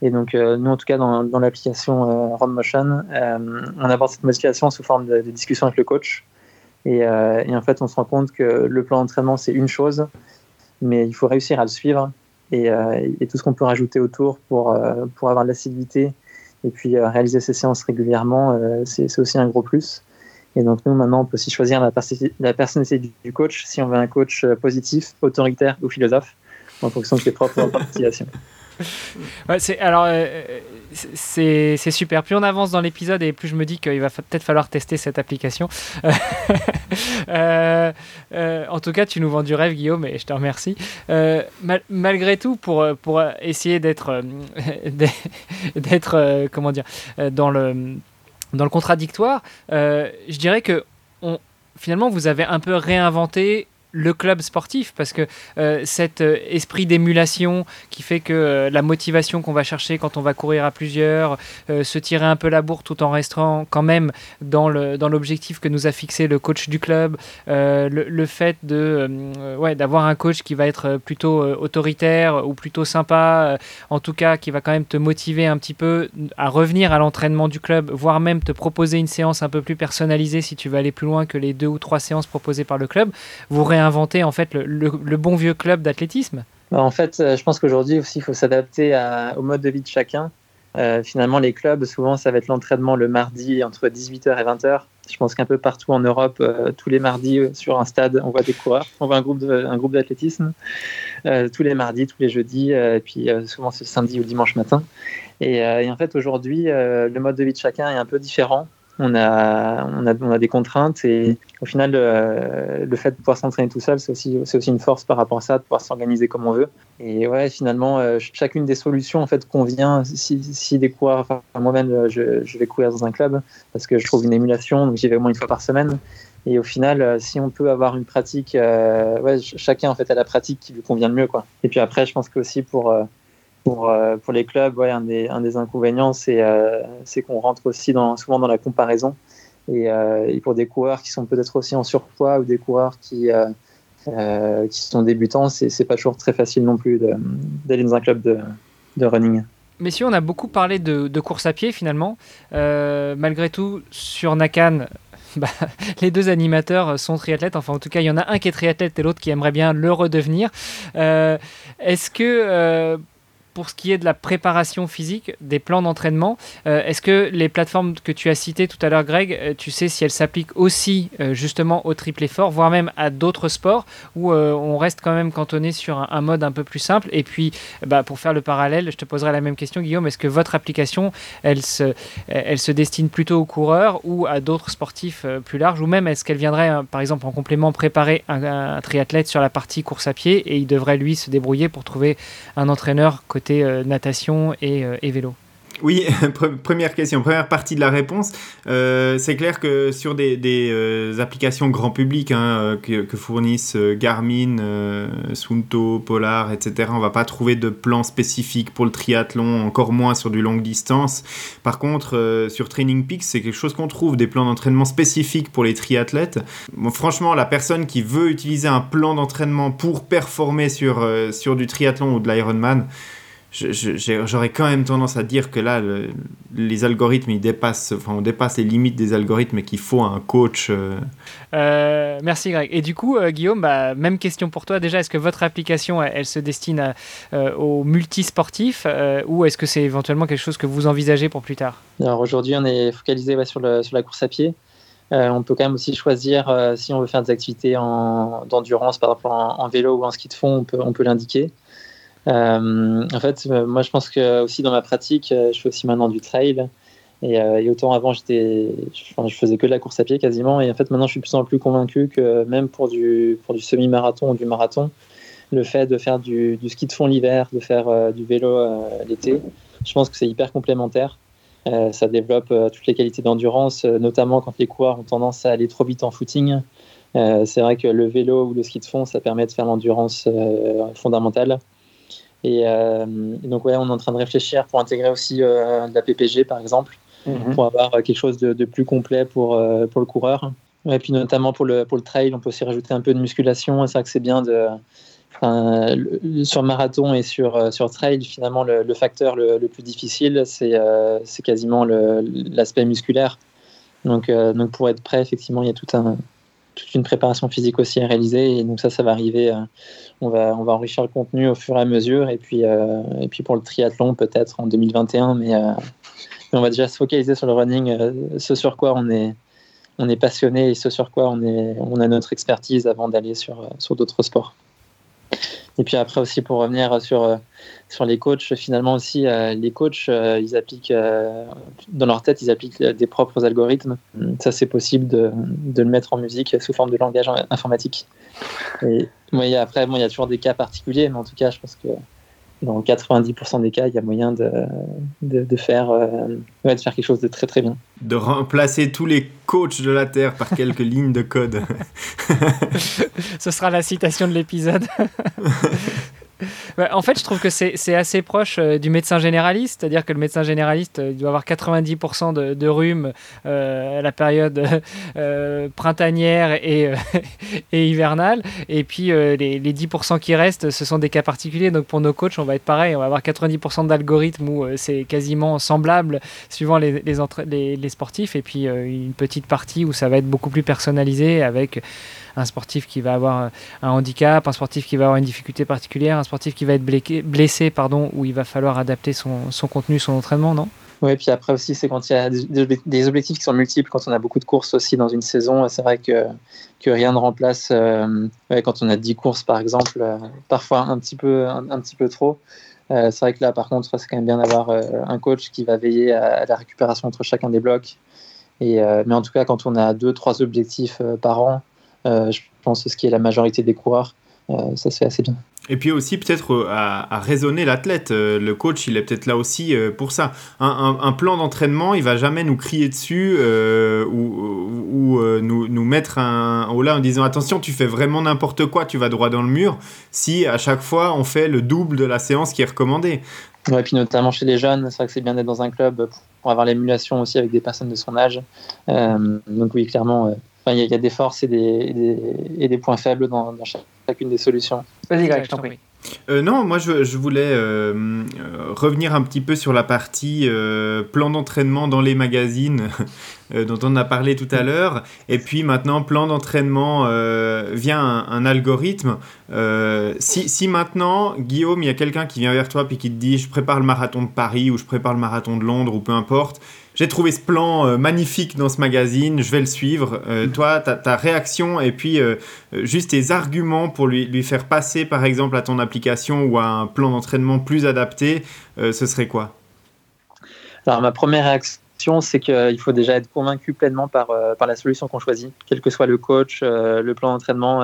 Et donc, nous, en tout cas, dans, l'application Run Motion, on apporte cette motivation sous forme de, de discussion avec le coach. Et, et, en fait, on se rend compte que le plan d'entraînement, c'est une chose, mais il faut réussir à le suivre euh, et, tout ce qu'on peut rajouter autour pour, euh, pour avoir de l'assiduité et puis euh, réaliser ces séances régulièrement, c'est aussi un gros plus. Et donc nous, maintenant, on peut aussi choisir la, la personnalité du, coach, si on veut un coach positif, autoritaire ou philosophe, en fonction de ses propres [laughs] motivations. [laughs] C'est alors euh, c'est super. Plus on avance dans l'épisode et plus je me dis qu'il va peut-être falloir tester cette application. [laughs] Euh, euh, en tout cas, tu nous vends du rêve, Guillaume, et je te remercie. malgré tout, pour essayer d'être [laughs] comment dire dans le contradictoire, je dirais que finalement vous avez un peu réinventé le club sportif parce que euh, cet euh, esprit d'émulation qui fait que euh, la motivation qu'on va chercher quand on va courir à plusieurs, se tirer un peu la bourre tout en restant quand même dans le dans l'objectif que nous a fixé le coach du club, le, fait de ouais d'avoir un coach qui va être plutôt autoritaire ou plutôt sympa, en tout cas qui va quand même te motiver un petit peu à revenir à l'entraînement du club, voire même te proposer une séance un peu plus personnalisée si tu veux aller plus loin que les deux ou trois séances proposées par le club. Vous inventer en fait le, bon vieux club d'athlétisme bah, En fait, euh, je pense qu'aujourd'hui aussi, il faut s'adapter au mode de vie de chacun. Euh, finalement, les clubs, souvent, ça va être l'entraînement le mardi entre 18h et 20h. Je pense qu'un peu partout en Europe, euh, tous les mardis sur un stade, on voit des coureurs, on voit un groupe, d'athlétisme. tous les mardis, tous les jeudis, et puis souvent c'est samedi ou dimanche matin. Et en fait, aujourd'hui, le mode de vie de chacun est un peu différent on a, on a, on a des contraintes et au final, euh, le fait de pouvoir s'entraîner tout seul, c'est aussi, c'est aussi une force par rapport à ça, de pouvoir s'organiser comme on veut. Et ouais, finalement, euh, chacune des solutions en fait convient. Si, si des coureurs, enfin, moi-même, euh, je, je, vais courir dans un club parce que je trouve une émulation, donc j'y vais au moins une fois par semaine. Et au final, si on peut avoir une pratique, ouais, chacun en fait a la pratique qui lui convient le mieux, quoi. Et puis après, je pense que aussi pour pour, euh, pour les clubs, un, des, un des inconvénients, c'est euh, qu'on rentre aussi souvent dans la comparaison. Et, euh, et, pour des coureurs qui sont peut-être aussi en surpoids ou des coureurs qui, qui sont débutants, c'est pas toujours très facile non plus d'aller dans un club de, de running. Messieurs, on a beaucoup parlé de, de course à pied finalement. malgré tout, sur Nakan, [laughs] bah, les deux animateurs sont triathlètes. Enfin, en tout cas, il y en a un qui est triathlète et l'autre qui aimerait bien le redevenir. Est-ce que pour ce qui est de la préparation physique, des plans d'entraînement, euh, est-ce que les plateformes que tu as citées tout à l'heure, Greg, euh, tu sais si elles s'appliquent aussi euh, justement au triple effort, voire même à d'autres sports, où on reste quand même cantonné sur un, mode un peu plus simple? Et puis, bah, pour faire le parallèle, je te poserai la même question, Guillaume, est-ce que votre application, elle se, elle se destine plutôt aux coureurs ou à d'autres sportifs plus larges, ou même est-ce qu'elle viendrait, par exemple, en complément, préparer un, un triathlète sur la partie course à pied et il devrait, lui, se débrouiller pour trouver un entraîneur côté euh, natation euh, et, vélo oui, [laughs] première question, première partie de la réponse. Euh, c'est clair que sur des, applications grand public hein, que, fournissent Garmin, Sunto, Polar, etc., on va pas trouver de plan spécifique pour le triathlon, encore moins sur du longue distance. Par contre, sur Training Peaks, c'est quelque chose qu'on trouve, des plans d'entraînement spécifiques pour les triathlètes. franchement, la personne qui veut utiliser un plan d'entraînement pour performer sur, sur du triathlon ou de l'Ironman, j'aurais quand même tendance à dire que là, les algorithmes, ils dépassent, enfin, on dépasse les limites des algorithmes et qu'il faut un coach. Euh. Euh, merci Greg. Et du coup, euh, Guillaume, bah, même question pour toi. Déjà, est-ce que votre application, elle, se destine aux multisportifs ou est-ce que c'est éventuellement quelque chose que vous envisagez pour plus tard? Alors aujourd'hui, on est focalisé sur, le, sur, la course à pied. on peut quand même aussi choisir si on veut faire des activités d'endurance, par exemple en, en, vélo ou en ski de fond, on peut, on peut l'indiquer. Euh, en fait, euh, moi, je pense que aussi dans ma pratique, euh, je fais aussi maintenant du trail. Et, autant avant, j'étais, je, faisais que de la course à pied quasiment. Et en fait, maintenant, je suis de plus en plus convaincu que même pour du, semi-marathon ou du marathon, le fait de faire du ski de fond l'hiver, de faire du vélo l'été, je pense que c'est hyper complémentaire. ça développe toutes les qualités d'endurance, notamment quand les coureurs ont tendance à aller trop vite en footing. c'est vrai que le vélo ou le ski de fond, ça permet de faire l'endurance fondamentale. Et, donc, ouais, on est en train de réfléchir pour intégrer aussi de la PPG, par exemple, mhm. pour avoir quelque chose de, plus complet pour, pour le coureur. Et puis notamment pour le, pour le trail, on peut aussi rajouter un peu de musculation. C'est vrai que c'est bien de, sur marathon et sur, euh, sur trail, finalement, le, facteur le, plus difficile, c'est euh, quasiment l'aspect musculaire. Donc, euh, donc, pour être prêt, effectivement, il y a tout un, toute une préparation physique aussi à réaliser. Et donc, ça, ça va arriver. on, va, on va enrichir le contenu au fur et à mesure. Et puis, et puis pour le triathlon, peut-être en 2021. Mais, mais, on va déjà se focaliser sur le running, ce sur quoi on est, on est passionné et ce sur quoi on, a notre expertise avant d'aller sur d'autres sports. Et puis après aussi pour revenir sur, euh, sur les coachs, finalement aussi euh, les coachs, euh, ils appliquent dans leur tête, ils appliquent des propres algorithmes. Ça c'est possible de, de, le mettre en musique sous forme de langage informatique. Après, bon, il y a toujours des cas particuliers, mais en tout cas, je pense que dans 90% des cas, il y a moyen de, de, faire, euh, de faire quelque chose de très très bien. De remplacer tous les coachs de la Terre par quelques [laughs] lignes de code. Ce sera la citation de l'épisode. [laughs] [laughs] en fait, je trouve que c'est assez proche euh, du médecin généraliste, c'est-à-dire que le médecin généraliste euh, doit avoir 90% de, de, rhume euh, à la période [laughs] printanière [laughs] et, hivernale, et puis les, les, 10% qui restent, ce sont des cas particuliers. Donc pour nos coachs, on va être pareil, on va avoir 90% d'algorithmes où c'est quasiment semblable suivant les, les, sportifs, et puis une petite partie où ça va être beaucoup plus personnalisé avec un sportif qui va avoir un handicap, un sportif qui va avoir une difficulté particulière, un sportif qui va être blessé, pardon, où il va falloir adapter son, contenu, son entraînement, non? Oui, puis après aussi, c'est quand il y a des objectifs qui sont multiples, quand on a beaucoup de courses aussi dans une saison, c'est vrai que, que rien ne remplace, euh, quand on a 10 courses par exemple, euh, parfois un petit peu, un, petit peu trop. Euh, c'est vrai que là, par contre, c'est quand même bien d'avoir un coach qui va veiller à, la récupération entre chacun des blocs. Et, mais en tout cas, quand on a deux, trois objectifs par an, euh, je pense ce qui est la majorité des coureurs. Euh, ça se fait assez bien. Et puis aussi peut-être euh, à, raisonner l'athlète. Le coach, il est peut-être là aussi pour ça. Un, plan d'entraînement, il va jamais nous crier dessus ou, nous, nous, mettre un haut là en disant attention, tu fais vraiment n'importe quoi, tu vas droit dans le mur. Si à chaque fois on fait le double de la séance qui est recommandée. Ouais, puis notamment chez les jeunes, c'est vrai que c'est bien d'être dans un club pour avoir l'émulation aussi avec des personnes de son âge. donc oui, clairement, il y, a des forces et des, et des, points faibles dans, chacune des solutions. Vas-y, Greg, je t'en prie. Euh, non, moi je, je voulais euh, euh, revenir un petit peu sur la partie plan d'entraînement dans les magazines [laughs] dont on a parlé tout à l'heure, et puis maintenant plan d'entraînement via un, algorithme. Si, si, maintenant, Guillaume, il y a quelqu'un qui vient vers toi et qui te dit je prépare le marathon de Paris ou je prépare le marathon de Londres ou peu importe, j'ai trouvé ce plan euh, magnifique dans ce magazine, je vais le suivre. Euh, mm. Toi, ta, réaction et puis euh, juste tes arguments pour lui, lui, faire passer, par exemple, à ton application ou à un plan d'entraînement plus adapté, ce serait quoi? Alors, ma première réaction, c'est qu'il faut déjà être convaincu pleinement par, par la solution qu'on choisit, quel que soit le coach, le plan d'entraînement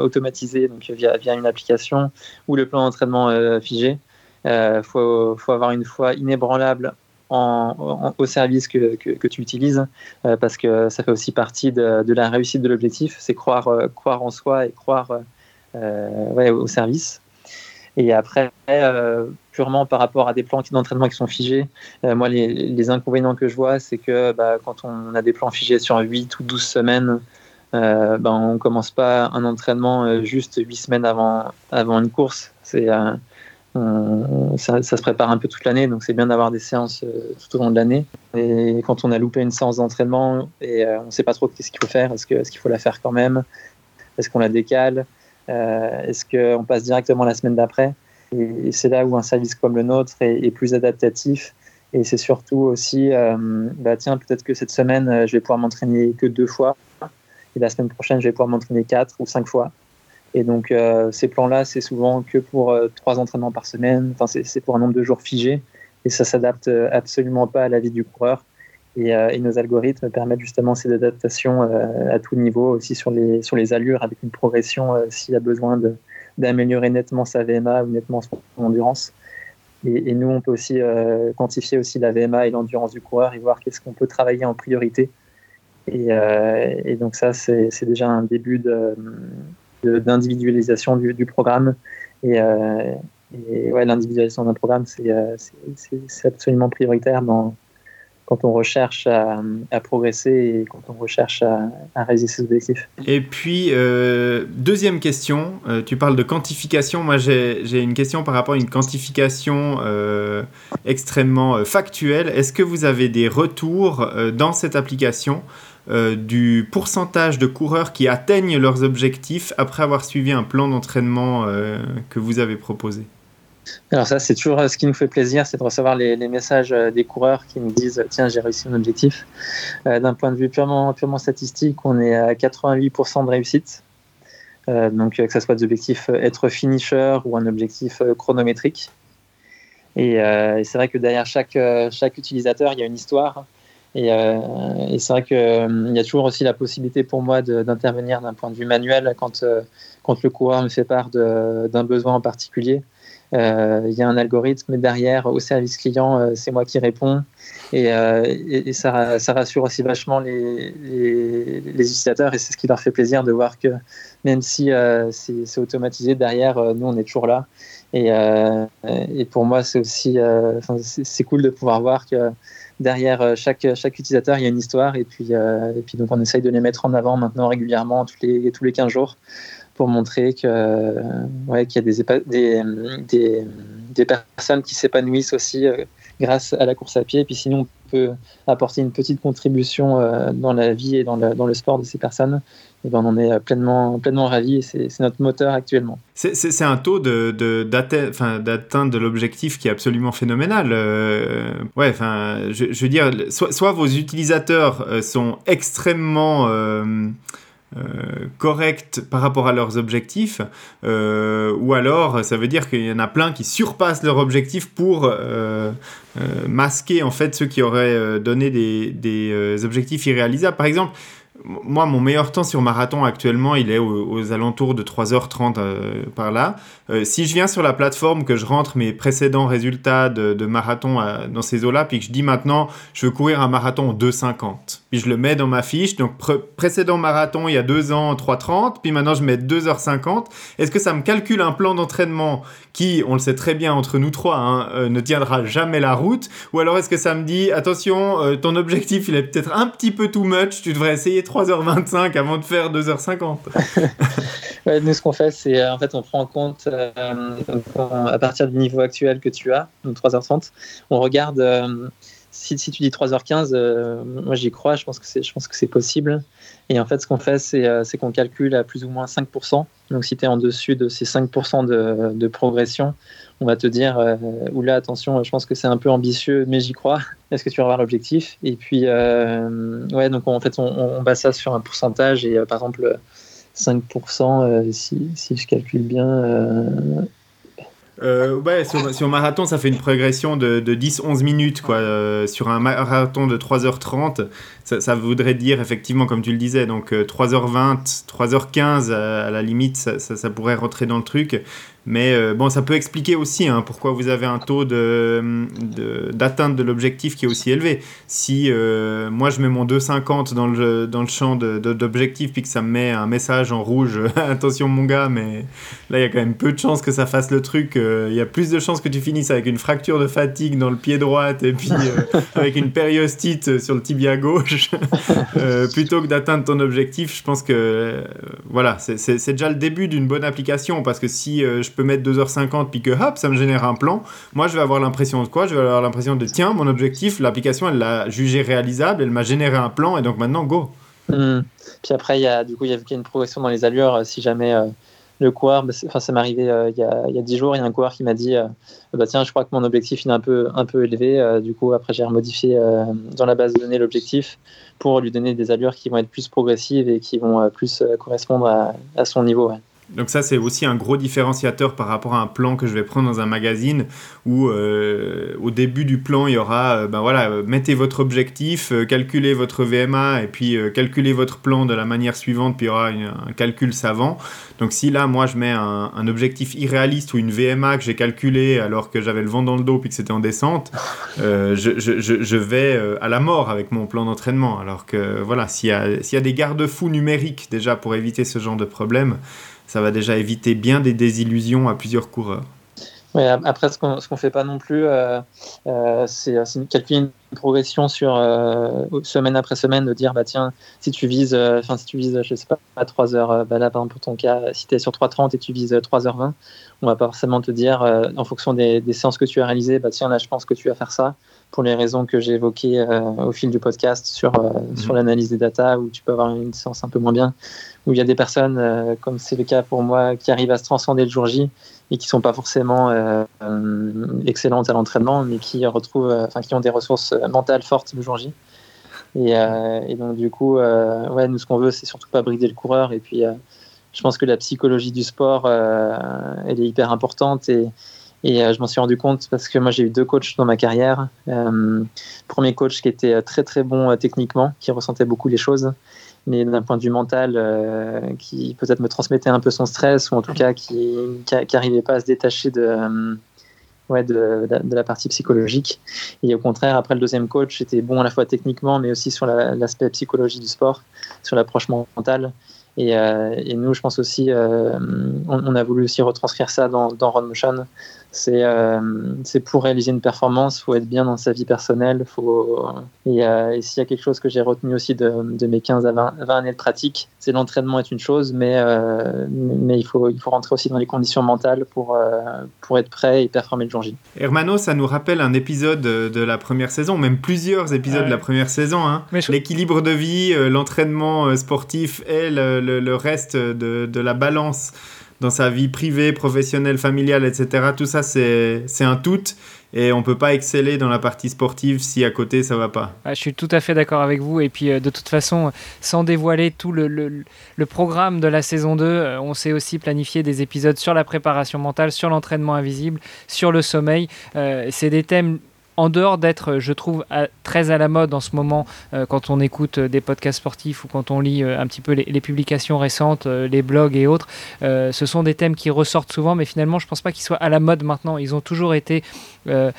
automatisé donc via, via une application ou le plan d'entraînement figé. Il faut, faut, avoir une foi inébranlable au service que, tu utilises, euh, parce que ça fait aussi partie de, la réussite de l'objectif, c'est croire, euh, croire en soi et croire euh, au service. Et après, purement par rapport à des plans d'entraînement qui sont figés, moi, les, inconvénients que je vois, c'est que bah, quand on a des plans figés sur 8 ou 12 semaines, bah, on ne commence pas un entraînement juste 8 semaines avant, avant une course. C'est ça, se prépare un peu toute l'année, donc c'est bien d'avoir des séances euh, tout au long de l'année. Et quand on a loupé une séance d'entraînement et euh, on ne sait pas trop qu'est-ce qu'il faut faire, est-ce qu'il est qu'il faut la faire quand même? Est-ce qu'on la décale? Est-ce qu'on passe directement la semaine d'après? Et, c'est là où un service comme le nôtre est, plus adaptatif. Et c'est surtout aussi, bah tiens, peut-être que cette semaine, je vais pouvoir m'entraîner que deux fois. Et la semaine prochaine, je vais pouvoir m'entraîner quatre ou cinq fois. Et donc, euh, ces plans-là, c'est souvent que pour euh, trois entraînements par semaine. Enfin, c'est pour un nombre de jours figé. Et ça s'adapte euh, absolument pas à la vie du coureur. Et, et nos algorithmes permettent justement ces adaptations à tout niveau, aussi sur les, sur les allures, avec une progression s'il y a besoin d'améliorer nettement sa VMA ou nettement son endurance. Et, et nous, on peut aussi quantifier aussi la VMA et l'endurance du coureur et voir qu'est-ce qu'on peut travailler en priorité. Et, et donc ça, c'est déjà un début de d'individualisation du, programme. Et, euh, et ouais, l'individualisation d'un programme, c'est absolument prioritaire quand on recherche à, progresser et quand on recherche à, réaliser ses objectifs. Et puis, euh, deuxième question, euh, tu parles de quantification. Moi, j'ai une question par rapport à une quantification euh, extrêmement factuelle. Est-ce que vous avez des retours dans cette application du pourcentage de coureurs qui atteignent leurs objectifs après avoir suivi un plan d'entraînement que vous avez proposé alors ça, c'est toujours euh, ce qui nous fait plaisir, c'est de recevoir les, messages euh, des coureurs qui nous disent tiens j'ai réussi mon objectif. Euh, d'un point de vue purement, statistique, on est à 88% de réussite. donc que ce soit des objectifs être finisher ou un objectif chronométrique. Et, c'est vrai que derrière chaque, chaque utilisateur, il y a une histoire. Et, et c'est vrai qu'il y a toujours aussi la possibilité pour moi d'intervenir d'un point de vue manuel quand, quand le coureur me fait part d'un besoin en particulier. Euh, il y a un algorithme derrière au service client, euh, c'est moi qui réponds. Et, euh, et, ça, ça, rassure aussi vachement les, les, utilisateurs et c'est ce qui leur fait plaisir de voir que même si c'est automatisé derrière, nous on est toujours là. Et, et pour moi, c'est aussi c'est cool de pouvoir voir que derrière chaque, chaque utilisateur, il y a une histoire. Et puis, et puis donc on essaye de les mettre en avant maintenant régulièrement tous les, tous les 15 jours pour montrer que ouais, qu'il y a des, personnes qui s'épanouissent aussi euh, grâce à la course à pied. Et puis sinon, on apporter une petite contribution euh, dans la vie et dans le, sport de ces personnes. Et ben, on en est pleinement, pleinement ravis et c'est notre moteur actuellement. C'est un taux d'atteinte de, l'objectif qui est absolument phénoménal. Euh, ouais, enfin, je, veux dire, soit, vos utilisateurs sont extrêmement euh, corrects par rapport à leurs objectifs, euh, ou alors ça veut dire qu'il y en a plein qui surpassent leurs objectifs pour euh, masquer en fait ceux qui auraient donné des, objectifs irréalisables. Par exemple, moi, mon meilleur temps sur marathon actuellement, il est aux, alentours de 3h30 euh, par là. Euh, si je viens sur la plateforme, que je rentre mes précédents résultats de, marathon dans ces eaux-là, puis que je dis maintenant, je veux courir un marathon en 2h50, puis je le mets dans ma fiche, donc précédent marathon il y a deux ans, 3h30, puis maintenant je mets 2h50, est-ce que ça me calcule un plan d'entraînement qui, on le sait très bien entre nous trois, hein, euh, ne tiendra jamais la route? Ou alors est-ce que ça me dit, attention, ton objectif il est peut-être un petit peu too much, tu devrais essayer 3h25 avant de faire 2h50. [laughs] [laughs] nous, ce qu'on fait, c'est euh, en fait, on prend en compte euh, à partir du niveau actuel que tu as, donc 3h30, on regarde. Euh, si, tu dis 3h15, moi j'y crois, je pense que c'est possible. Et en fait, ce qu'on fait, c'est qu'on calcule à plus ou moins 5%. Donc, si tu es en dessus de ces 5% de, de, progression, on va te dire, euh, oula, attention, je pense que c'est un peu ambitieux, mais j'y crois. Est-ce que tu vas avoir l'objectif? Et puis, euh, ouais, donc en fait, on, on, base ça sur un pourcentage. Et euh, par exemple, 5%, euh, si, je calcule bien, euh, ouais, sur, marathon, ça fait une progression de, de 10-11 minutes. Euh, sur un marathon de 3h30, ça, ça, voudrait dire, effectivement, comme tu le disais, donc 3h20, 3h15, à, la limite, ça, pourrait rentrer dans le truc. Mais euh, bon, ça peut expliquer aussi hein, pourquoi vous avez un taux d'atteinte de, de l'objectif qui est aussi élevé. Si euh, moi je mets mon 2,50 dans le, dans le champ d'objectif puis que ça me met un message en rouge, [laughs] attention mon gars, mais là il y a quand même peu de chances que ça fasse le truc. Euh, il y a plus de chances que tu finisses avec une fracture de fatigue dans le pied droit et puis [laughs] avec une périostite sur le tibia gauche [laughs] plutôt que d'atteindre ton objectif. Je pense que voilà, c'est déjà le début d'une bonne application parce que si je peux mettre 2h50 puis que hop, ça me génère un plan. Moi, je vais avoir l'impression de quoi? Je vais avoir l'impression de tiens, mon objectif, l'application, elle l'a jugé réalisable, elle m'a généré un plan et donc maintenant, go. Hmm. Puis après, il y a, du coup, il y a une progression dans les allures. Euh, si jamais euh, le coureur, bah, ça m'est arrivé euh, il, y a, y a 10 jours, il y a un coureur qui m'a dit bah, Tiens, je crois que mon objectif il est un peu, un peu élevé. du coup, après, j'ai remodifié dans la base de données l'objectif pour lui donner des allures qui vont être plus progressives et qui vont plus correspondre à son niveau. Donc ça, c'est aussi un gros différenciateur par rapport à un plan que je vais prendre dans un magazine où euh, au début du plan, il y aura, euh, ben voilà, euh, mettez votre objectif, calculez votre VMA et puis calculez votre plan de la manière suivante, puis il y aura un calcul savant. Donc si là, moi, je mets un, objectif irréaliste ou une VMA que j'ai calculé alors que j'avais le vent dans le dos puis que c'était en descente, je, vais à la mort avec mon plan d'entraînement. Alors que voilà, s'il y a des garde-fous numériques déjà pour éviter ce genre de problème, ça va déjà éviter bien des désillusions à plusieurs coureurs. Ouais, après, ce qu'on ne fait pas non plus, euh, euh, c'est calculer une progression sur euh, semaine après semaine, de dire, bah tiens, si tu vises, enfin si tu vises, je sais pas, à 3 heures, bah là, pour ton cas, si tu es sur 3h30 et tu vises 3h20, on va pas forcément te dire, en fonction des, des, séances que tu as réalisées, bah tiens, là, je pense que tu vas faire ça, pour les raisons que j'ai évoquées au fil du podcast sur, mmh. sur l'analyse des data, où tu peux avoir une séance un peu moins bien, où il y a des personnes, comme c'est le cas pour moi, qui arrivent à se transcender le jour J et qui sont pas forcément euh, excellentes à l'entraînement, mais qui retrouvent, euh, enfin, qui ont des ressources mentales fortes le jour J. Et, euh, et donc du coup, ouais, nous ce qu'on veut, c'est surtout pas brider le coureur. Et puis, je pense que la psychologie du sport, elle est hyper importante et et je m'en suis rendu compte parce que moi j'ai eu deux coachs dans ma carrière. premier coach qui était très très bon techniquement, qui ressentait beaucoup les choses mais d'un point de vue mental, euh, qui peut-être me transmettait un peu son stress, ou en tout cas qui n'arrivait pas à se détacher de, euh, ouais, de, de, la partie psychologique. Et au contraire, après le deuxième coach, j'étais bon à la fois techniquement, mais aussi sur l'aspect psychologie du sport, sur l'approche mentale. Et, euh, nous, je pense aussi, on, on, a voulu aussi retranscrire ça dans, dans Run Motion c'est euh, c'est pour réaliser une performance, faut être bien dans sa vie personnelle. Faut, et, euh, et s'il y a quelque chose que j'ai retenu aussi de, de, mes 15 à 20, 20 années de pratique, c'est l'entraînement est une chose, mais, euh, mais il, faut, il faut rentrer aussi dans les conditions mentales pour, pour être prêt et performer le jour J. Hermano, ça nous rappelle un épisode de la première saison, même plusieurs épisodes de la première saison. Hein. L'équilibre de vie, l'entraînement sportif et le, le, le reste de, de la balance dans sa vie privée, professionnelle, familiale, etc. Tout ça, c'est un tout. Et on peut pas exceller dans la partie sportive si à côté ça va pas. je suis tout à fait d'accord avec vous. Et puis euh, de toute façon, sans dévoiler tout le, programme de la saison 2, euh, on sait aussi planifier des épisodes sur la préparation mentale, sur l'entraînement invisible, sur le sommeil. Euh, c'est des thèmes en dehors d'être, je trouve, très à la mode en ce moment euh, quand on écoute euh, des podcasts sportifs ou quand on lit euh, un petit peu les, publications récentes, les blogs et autres, ce sont des thèmes qui ressortent souvent, mais finalement, je ne pense pas qu'ils soient à la mode maintenant. Ils ont toujours été euh,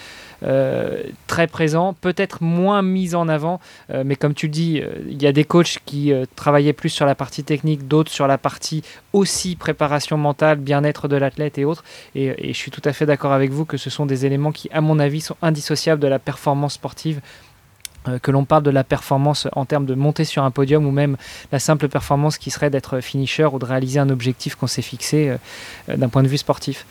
très présent, peut-être moins mis en avant, euh, mais comme tu le dis, euh, il y a des coachs qui travaillaient plus sur la partie technique, d'autres sur la partie aussi préparation mentale, bien-être de l'athlète et autres. Et, je suis tout à fait d'accord avec vous que ce sont des éléments qui, à mon avis, sont indissociables de la performance sportive que l'on parle de la performance en termes de monter sur un podium ou même la simple performance qui serait d'être finisher ou de réaliser un objectif qu'on s'est fixé d'un point de vue sportif.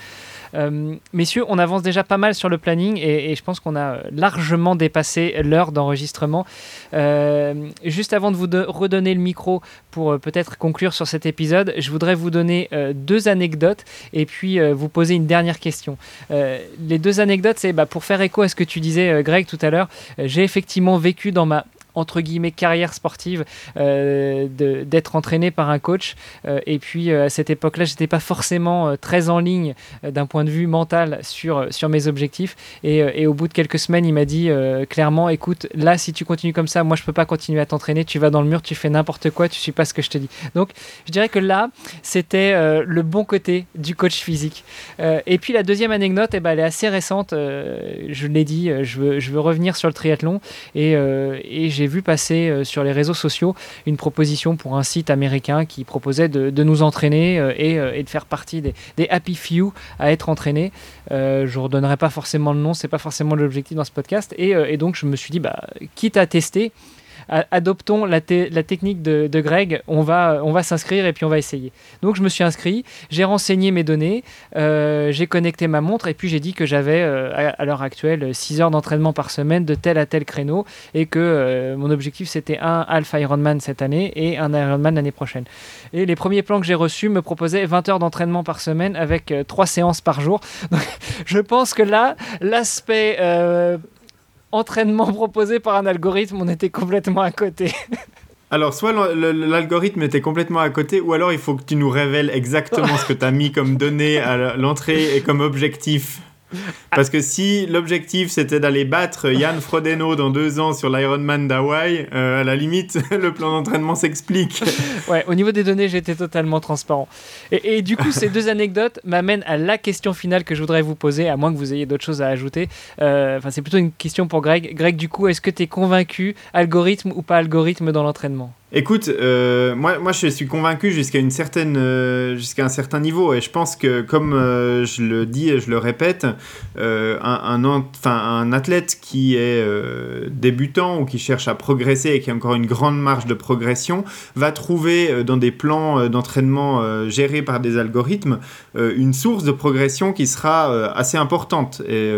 Euh, messieurs, on avance déjà pas mal sur le planning et, je pense qu'on a largement dépassé l'heure d'enregistrement. Euh, juste avant de vous redonner le micro pour euh, peut-être conclure sur cet épisode, je voudrais vous donner deux anecdotes et puis vous poser une dernière question. les deux anecdotes, c'est bah, pour faire écho à ce que tu disais, Greg, tout à l'heure. J'ai effectivement vécu dans ma entre guillemets carrière sportive euh, d'être entraîné par un coach. Euh, et puis euh, à cette époque-là j'étais pas forcément très en ligne d'un point de vue mental sur, sur mes objectifs. Et, et au bout de quelques semaines il m'a dit clairement écoute là si tu continues comme ça moi je peux pas continuer à t'entraîner. Tu vas dans le mur tu fais n'importe quoi tu suis pas ce que je te dis. Donc je dirais que là c'était le bon côté du coach physique. Et puis la deuxième anecdote eh ben, elle est assez récente. Je l'ai dit je veux, je veux revenir sur le triathlon. Et, et j'ai j'ai vu passer euh, sur les réseaux sociaux une proposition pour un site américain qui proposait de, nous entraîner euh, euh, et, de faire partie des, Happy Few à être entraînés. je ne redonnerai pas forcément le nom, c'est pas forcément l'objectif dans ce podcast. Et, et, donc je me suis dit, bah, quitte à tester, adoptons la, technique de, Greg, on va, on va s'inscrire et puis on va essayer. Donc je me suis inscrit, j'ai renseigné mes données, euh, j'ai connecté ma montre et puis j'ai dit que j'avais euh, à, l'heure actuelle 6 heures d'entraînement par semaine de tel à tel créneau et que euh, mon objectif c'était un Alpha Ironman cette année et un Ironman l'année prochaine. Et les premiers plans que j'ai reçus me proposaient 20 heures d'entraînement par semaine avec 3 séances par jour. Donc, [laughs] je pense que là, l'aspect entraînement proposé par un algorithme, on était complètement à côté. Alors, soit l'algorithme était complètement à côté, ou alors il faut que tu nous révèles exactement [laughs] ce que tu as mis comme données à l'entrée et comme objectif. [laughs] Parce que si l'objectif c'était d'aller battre Yann Frodeno dans deux ans sur l'Ironman d'Hawaï, euh, à la limite, [laughs] le plan d'entraînement s'explique. [laughs] ouais, au niveau des données, j'étais totalement transparent. Et, du coup, ces deux anecdotes m'amènent à la question finale que je voudrais vous poser, à moins que vous ayez d'autres choses à ajouter. Euh, enfin, c'est plutôt une question pour Greg. Greg, du coup, est-ce que tu es convaincu, algorithme ou pas algorithme dans l'entraînement? Écoute, euh, moi, moi je suis convaincu jusqu'à une certaine, euh, jusqu'à un certain niveau, et je pense que, comme euh, je le dis et je le répète, un, un, enfin, un athlète qui est débutant ou qui cherche à progresser et qui a encore une grande marge de progression va trouver dans des plans d'entraînement gérés par des algorithmes une source de progression qui sera assez importante. Et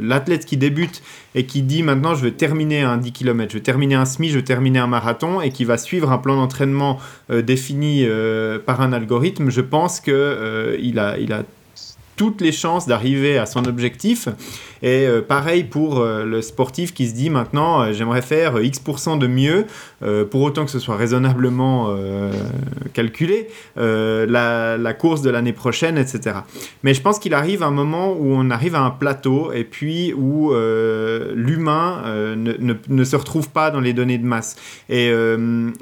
l'athlète qui débute et qui dit maintenant je veux terminer un 10 km, je veux terminer un semi, je veux terminer un marathon et qui va suivre un plan d'entraînement euh, défini euh, par un algorithme, je pense qu'il euh, il a toutes les chances d'arriver à son objectif. Et euh, pareil pour euh, le sportif qui se dit maintenant, euh, j'aimerais faire X% de mieux, pour autant que ce soit raisonnablement calculé, la, course de l'année prochaine, etc. Mais je pense qu'il arrive un moment où on arrive à un plateau et puis où l'humain ne, se retrouve pas dans les données de masse. Et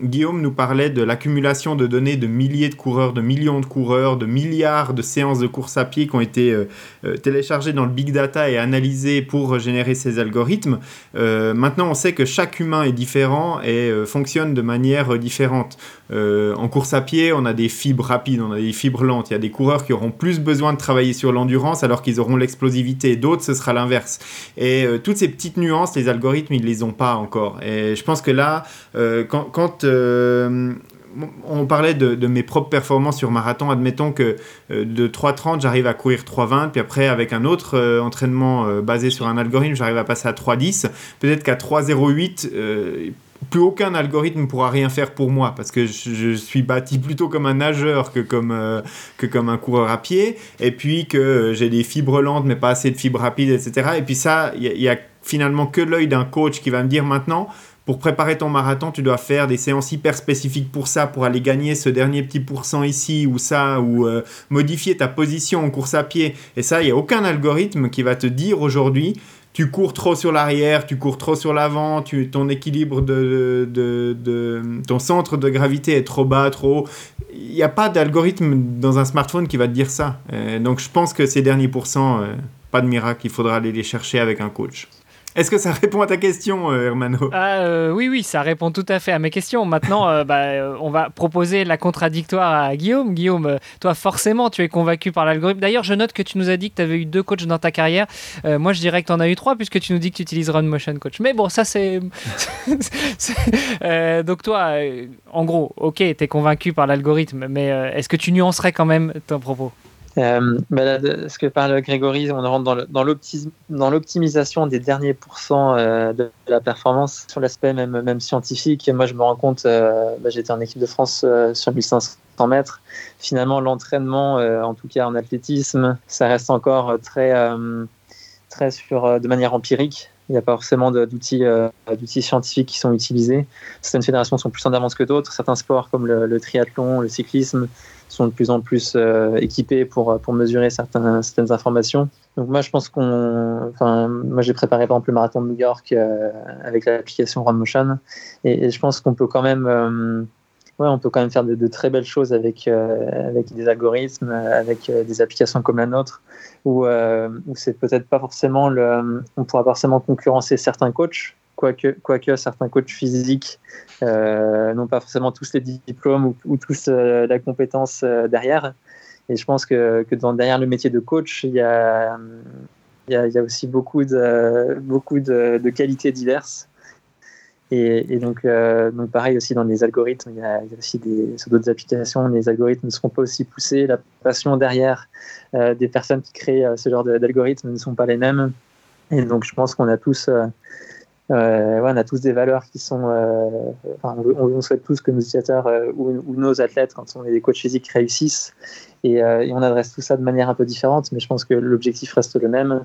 Guillaume nous parlait de l'accumulation de données de milliers de coureurs, de millions de coureurs, de milliards de séances de course à pied qui ont été téléchargées dans le big data et analysées pour générer ces algorithmes. Euh, maintenant, on sait que chaque humain est différent et euh, fonctionne de manière différente. Euh, en course à pied, on a des fibres rapides, on a des fibres lentes. Il y a des coureurs qui auront plus besoin de travailler sur l'endurance alors qu'ils auront l'explosivité. D'autres, ce sera l'inverse. Et toutes ces petites nuances, les algorithmes, ils les ont pas encore. Et je pense que là, quand on parlait de, mes propres performances sur marathon. Admettons que euh, de 3,30, j'arrive à courir 3,20, puis après, avec un autre euh, entraînement euh, basé sur un algorithme, j'arrive à passer à 3,10. Peut-être qu'à 3,08, plus aucun algorithme ne pourra rien faire pour moi parce que je, suis bâti plutôt comme un nageur que comme, que comme un coureur à pied. Et puis que j'ai des fibres lentes, mais pas assez de fibres rapides, etc. Et puis ça, il y, a finalement que l'œil d'un coach qui va me dire maintenant pour préparer ton marathon, tu dois faire des séances hyper spécifiques pour ça, pour aller gagner ce dernier petit pourcent ici ou ça, ou euh, modifier ta position en course à pied. Et ça, il n'y a aucun algorithme qui va te dire aujourd'hui, tu cours trop sur l'arrière, tu cours trop sur l'avant, ton équilibre de, ton centre de gravité est trop bas, trop haut. Il n'y a pas d'algorithme dans un smartphone qui va te dire ça. donc je pense que ces derniers pourcents, euh, pas de miracle, il faudra aller les chercher avec un coach. Est-ce que ça répond à ta question, euh, Hermano ah, euh, Oui, oui, ça répond tout à fait à mes questions. Maintenant, euh, bah, on va proposer la contradictoire à Guillaume. Guillaume, toi, forcément, tu es convaincu par l'algorithme. D'ailleurs, je note que tu nous as dit que tu avais eu deux coachs dans ta carrière. moi, je dirais que tu en as eu trois, puisque tu nous dis que tu utilises Run Motion Coach. Mais bon, ça, c'est. [laughs] donc, toi, en gros, ok, tu es convaincu par l'algorithme, mais est-ce que tu nuancerais quand même ton propos? Euh, ce que parle Grégory, on rentre dans l'optimisation des derniers pourcents euh, de la performance sur l'aspect même, scientifique. Moi, je me rends compte, euh, bah, j'étais en équipe de France sur 1500 mètres. Finalement, l'entraînement, en tout cas en athlétisme, ça reste encore très, très sur, de manière empirique. Il n'y a pas forcément d'outils d'outils scientifiques qui sont utilisés. Certaines fédérations sont plus en avance que d'autres. Certains sports comme le triathlon, le cyclisme, sont de plus en plus euh, équipés pour, pour mesurer certaines, informations. Donc moi, je pense qu'on, enfin, moi j'ai préparé par exemple le marathon de New York euh, avec l'application RunMotion, et, et je pense qu'on peut quand même, euh, ouais, on peut quand même faire de, très belles choses avec avec des algorithmes, avec des applications comme la nôtre, où, c'est peut-être pas forcément on pourra forcément concurrencer certains coachs, quoique, quoique certains coachs physiques euh, n'ont pas forcément tous les diplômes ou, tous euh, la compétence euh, derrière. Et je pense que, que derrière le métier de coach, il y a, y a, aussi beaucoup de, beaucoup de qualités diverses. Et, donc, donc, pareil aussi dans les algorithmes, il y a, aussi sur d'autres applications, les algorithmes ne seront pas aussi poussés. La passion derrière des personnes qui créent ce genre d'algorithmes ne sont pas les mêmes. Et donc, je pense qu'on a tous euh, on a tous des valeurs qui sont. Euh, on, souhaite tous que nos utilisateurs euh, ou, nos athlètes, quand on est des coachs physiques, réussissent. Et, on adresse tout ça de manière un peu différente, mais je pense que l'objectif reste le même.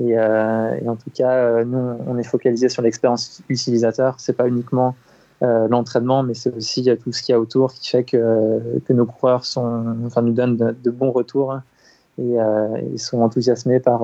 Et, en tout cas, nous, on est focalisé sur l'expérience utilisateur. C'est pas uniquement l'entraînement, mais c'est aussi tout ce qu'il y a autour qui fait que, nos coureurs nous donnent de, bons retours et ils sont enthousiasmés par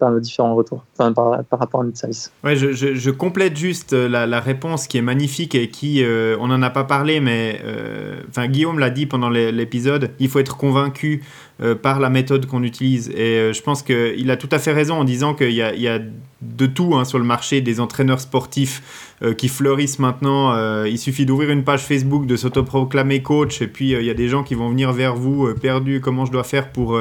par nos différents retours, par, rapport à notre service. Ouais, je, complète juste la, la, réponse qui est magnifique et qui, euh, on n'en a pas parlé, mais euh, Guillaume l'a dit pendant l'épisode, il faut être convaincu euh, par la méthode qu'on utilise. Et je pense qu'il a tout à fait raison en disant qu'il y, y, a de tout hein, sur le marché, des entraîneurs sportifs qui fleurissent maintenant. il suffit d'ouvrir une page Facebook, de s'autoproclamer coach, et puis il y a des gens qui vont venir vers vous, perdus, comment je dois faire pour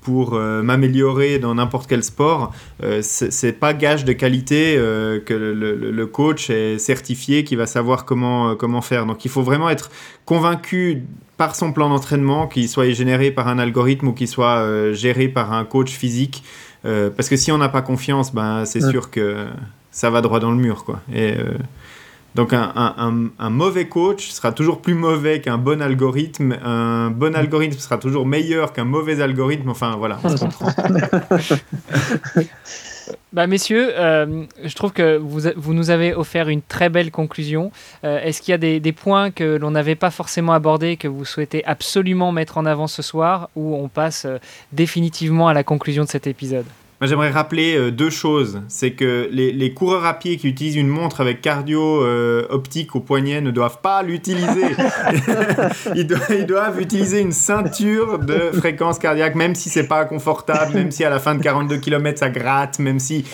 pour euh, m'améliorer dans n'importe quel sport, euh, c'est pas gage de qualité euh, que le, coach est certifié, qui va savoir comment, comment faire. Donc il faut vraiment être convaincu par son plan d'entraînement, qu'il soit généré par un algorithme ou qu'il soit géré par un coach physique. parce que si on n'a pas confiance, ben, c'est sûr que ça va droit dans le mur. Quoi. Et donc un, un, un, mauvais coach sera toujours plus mauvais qu'un bon algorithme, un bon algorithme sera toujours meilleur qu'un mauvais algorithme, enfin voilà, on se comprend. [laughs] bah, messieurs, euh, je trouve que vous, vous, nous avez offert une très belle conclusion. Euh, est-ce qu'il y a des, des points que l'on n'avait pas forcément abordés, que vous souhaitez absolument mettre en avant ce soir, ou on passe euh, définitivement à la conclusion de cet épisode? J'aimerais rappeler euh, deux choses. C'est que les, coureurs à pied qui utilisent une montre avec cardio euh, optique au poignet ne doivent pas l'utiliser. [laughs] ils, doivent, utiliser une ceinture de fréquence cardiaque, même si c'est pas confortable, même si à la fin de 42 km ça gratte, même si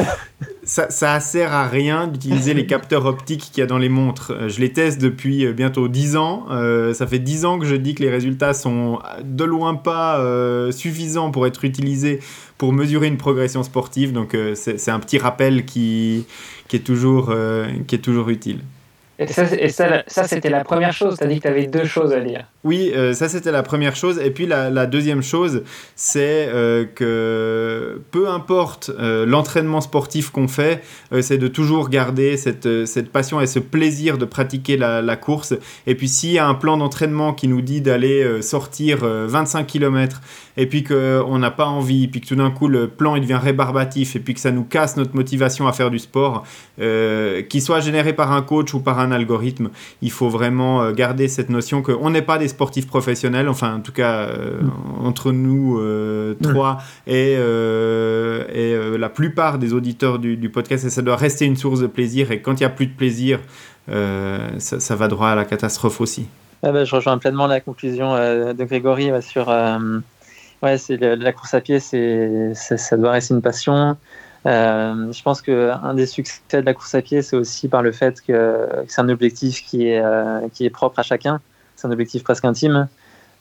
ça, ça sert à rien d'utiliser les capteurs optiques qu'il y a dans les montres. Euh, je les teste depuis bientôt 10 ans. Ça fait 10 ans que je dis que les résultats sont de loin pas suffisants pour être utilisés pour mesurer une progression sportive. Donc euh, c'est un petit rappel qui, qui, est, toujours, euh, qui est toujours utile. Et ça, ça, c'était la première chose. Tu as dit que tu avais deux choses à dire. Oui, euh, ça c'était la première chose. Et puis la, deuxième chose, c'est euh, que peu importe euh, l'entraînement sportif qu'on fait, c'est de toujours garder cette, passion et ce plaisir de pratiquer la, la course. Et puis s'il y a un plan d'entraînement qui nous dit d'aller sortir 25 km et puis qu'on n'a pas envie, puis que tout d'un coup le plan il devient rébarbatif et puis que ça nous casse notre motivation à faire du sport, qu'il soit généré par un coach ou par un algorithme, il faut vraiment garder cette notion qu'on n'est pas des sportifs professionnels, enfin en tout cas euh, mm. entre nous euh, trois et, euh, et la plupart des auditeurs du, podcast, et ça doit rester une source de plaisir. Et quand il n'y a plus de plaisir, ça, ça, va droit à la catastrophe aussi. Ah bah, je rejoins pleinement la conclusion de Grégory sur ouais, c'est la course à pied, c'est ça doit rester une passion. je pense qu'un des succès de la course à pied, c'est aussi par le fait que, que c'est un objectif qui est, qui est propre à chacun c'est un objectif presque intime.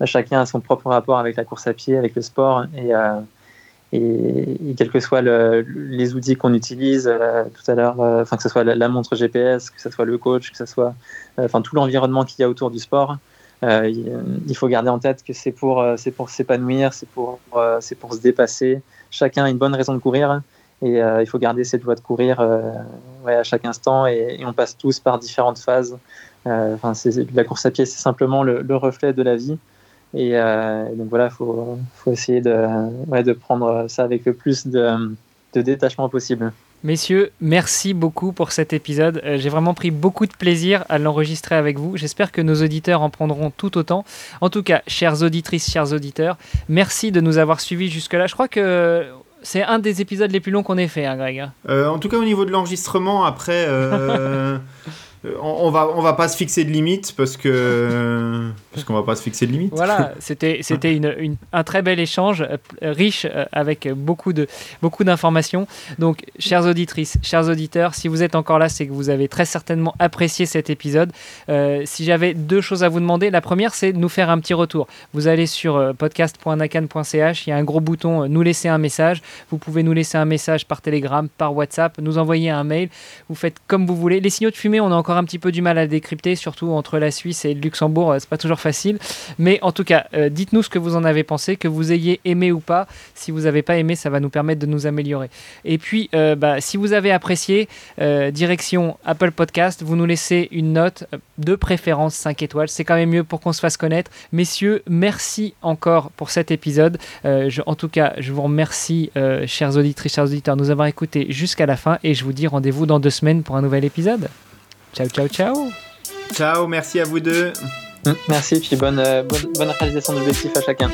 Chacun a son propre rapport avec la course à pied, avec le sport, et, euh, quels que soient les outils qu'on utilise euh, tout à l'heure, euh, que ce soit la, montre GPS, que ce soit le coach, que ce soit tout l'environnement qu'il y a autour du sport, il faut garder en tête que c'est pour s'épanouir, c'est pour se dépasser. Chacun a une bonne raison de courir. Et il faut garder cette voie de courir à chaque instant. et, on passe tous par différentes phases enfin, la course à pied, c'est simplement le, reflet de la vie. Et, euh, donc voilà, il faut, faut, essayer de, de, prendre ça avec le plus de, de détachement possible. Messieurs, merci beaucoup pour cet épisode. Euh, j'ai vraiment pris beaucoup de plaisir à l'enregistrer avec vous. J'espère que nos auditeurs en prendront tout autant. En tout cas, chères auditrices, chers auditeurs, merci de nous avoir suivis jusque-là. Je crois que c'est un des épisodes les plus longs qu'on ait fait, hein, Greg. en tout cas, au niveau de l'enregistrement, après, Euh, [laughs] on, va on va pas se fixer de limite parce que [laughs] parce qu'on va pas se fixer de limite. Voilà, [laughs] c'était c'était une, un très bel échange euh, riche euh, avec beaucoup de beaucoup d'informations. Donc, chères auditrices, chers auditeurs, si vous êtes encore là, c'est que vous avez très certainement apprécié cet épisode. si j'avais deux choses à vous demander, la première c'est de nous faire un petit retour. Vous allez sur podcast.nakan.ch, il y a un gros bouton nous laisser un message. Vous pouvez nous laisser un message par Telegram, par WhatsApp, nous envoyer un mail. Vous faites comme vous voulez. Les signaux de fumée, on a encore un petit peu du mal à décrypter, surtout entre la Suisse et le Luxembourg, euh, c'est pas toujours facile. Mais en tout cas, euh, dites-nous ce que vous en avez pensé, que vous ayez aimé ou pas. Si vous n'avez pas aimé, ça va nous permettre de nous améliorer. Et puis, euh, bah, si vous avez apprécié, direction Apple Podcast, vous nous laissez une note, de préférence 5 étoiles. C'est quand même mieux pour qu'on se fasse connaître. Messieurs, merci encore pour cet épisode. En tout cas, je vous remercie, chers auditrices, chers auditeurs, de nous avoir écoutés jusqu'à la fin et je vous dis rendez-vous dans deux semaines pour un nouvel épisode. Ciao, ciao, ciao. Ciao, merci à vous deux. Merci, puis bonne, euh, bonne, bonne réalisation d'objectifs à chacun.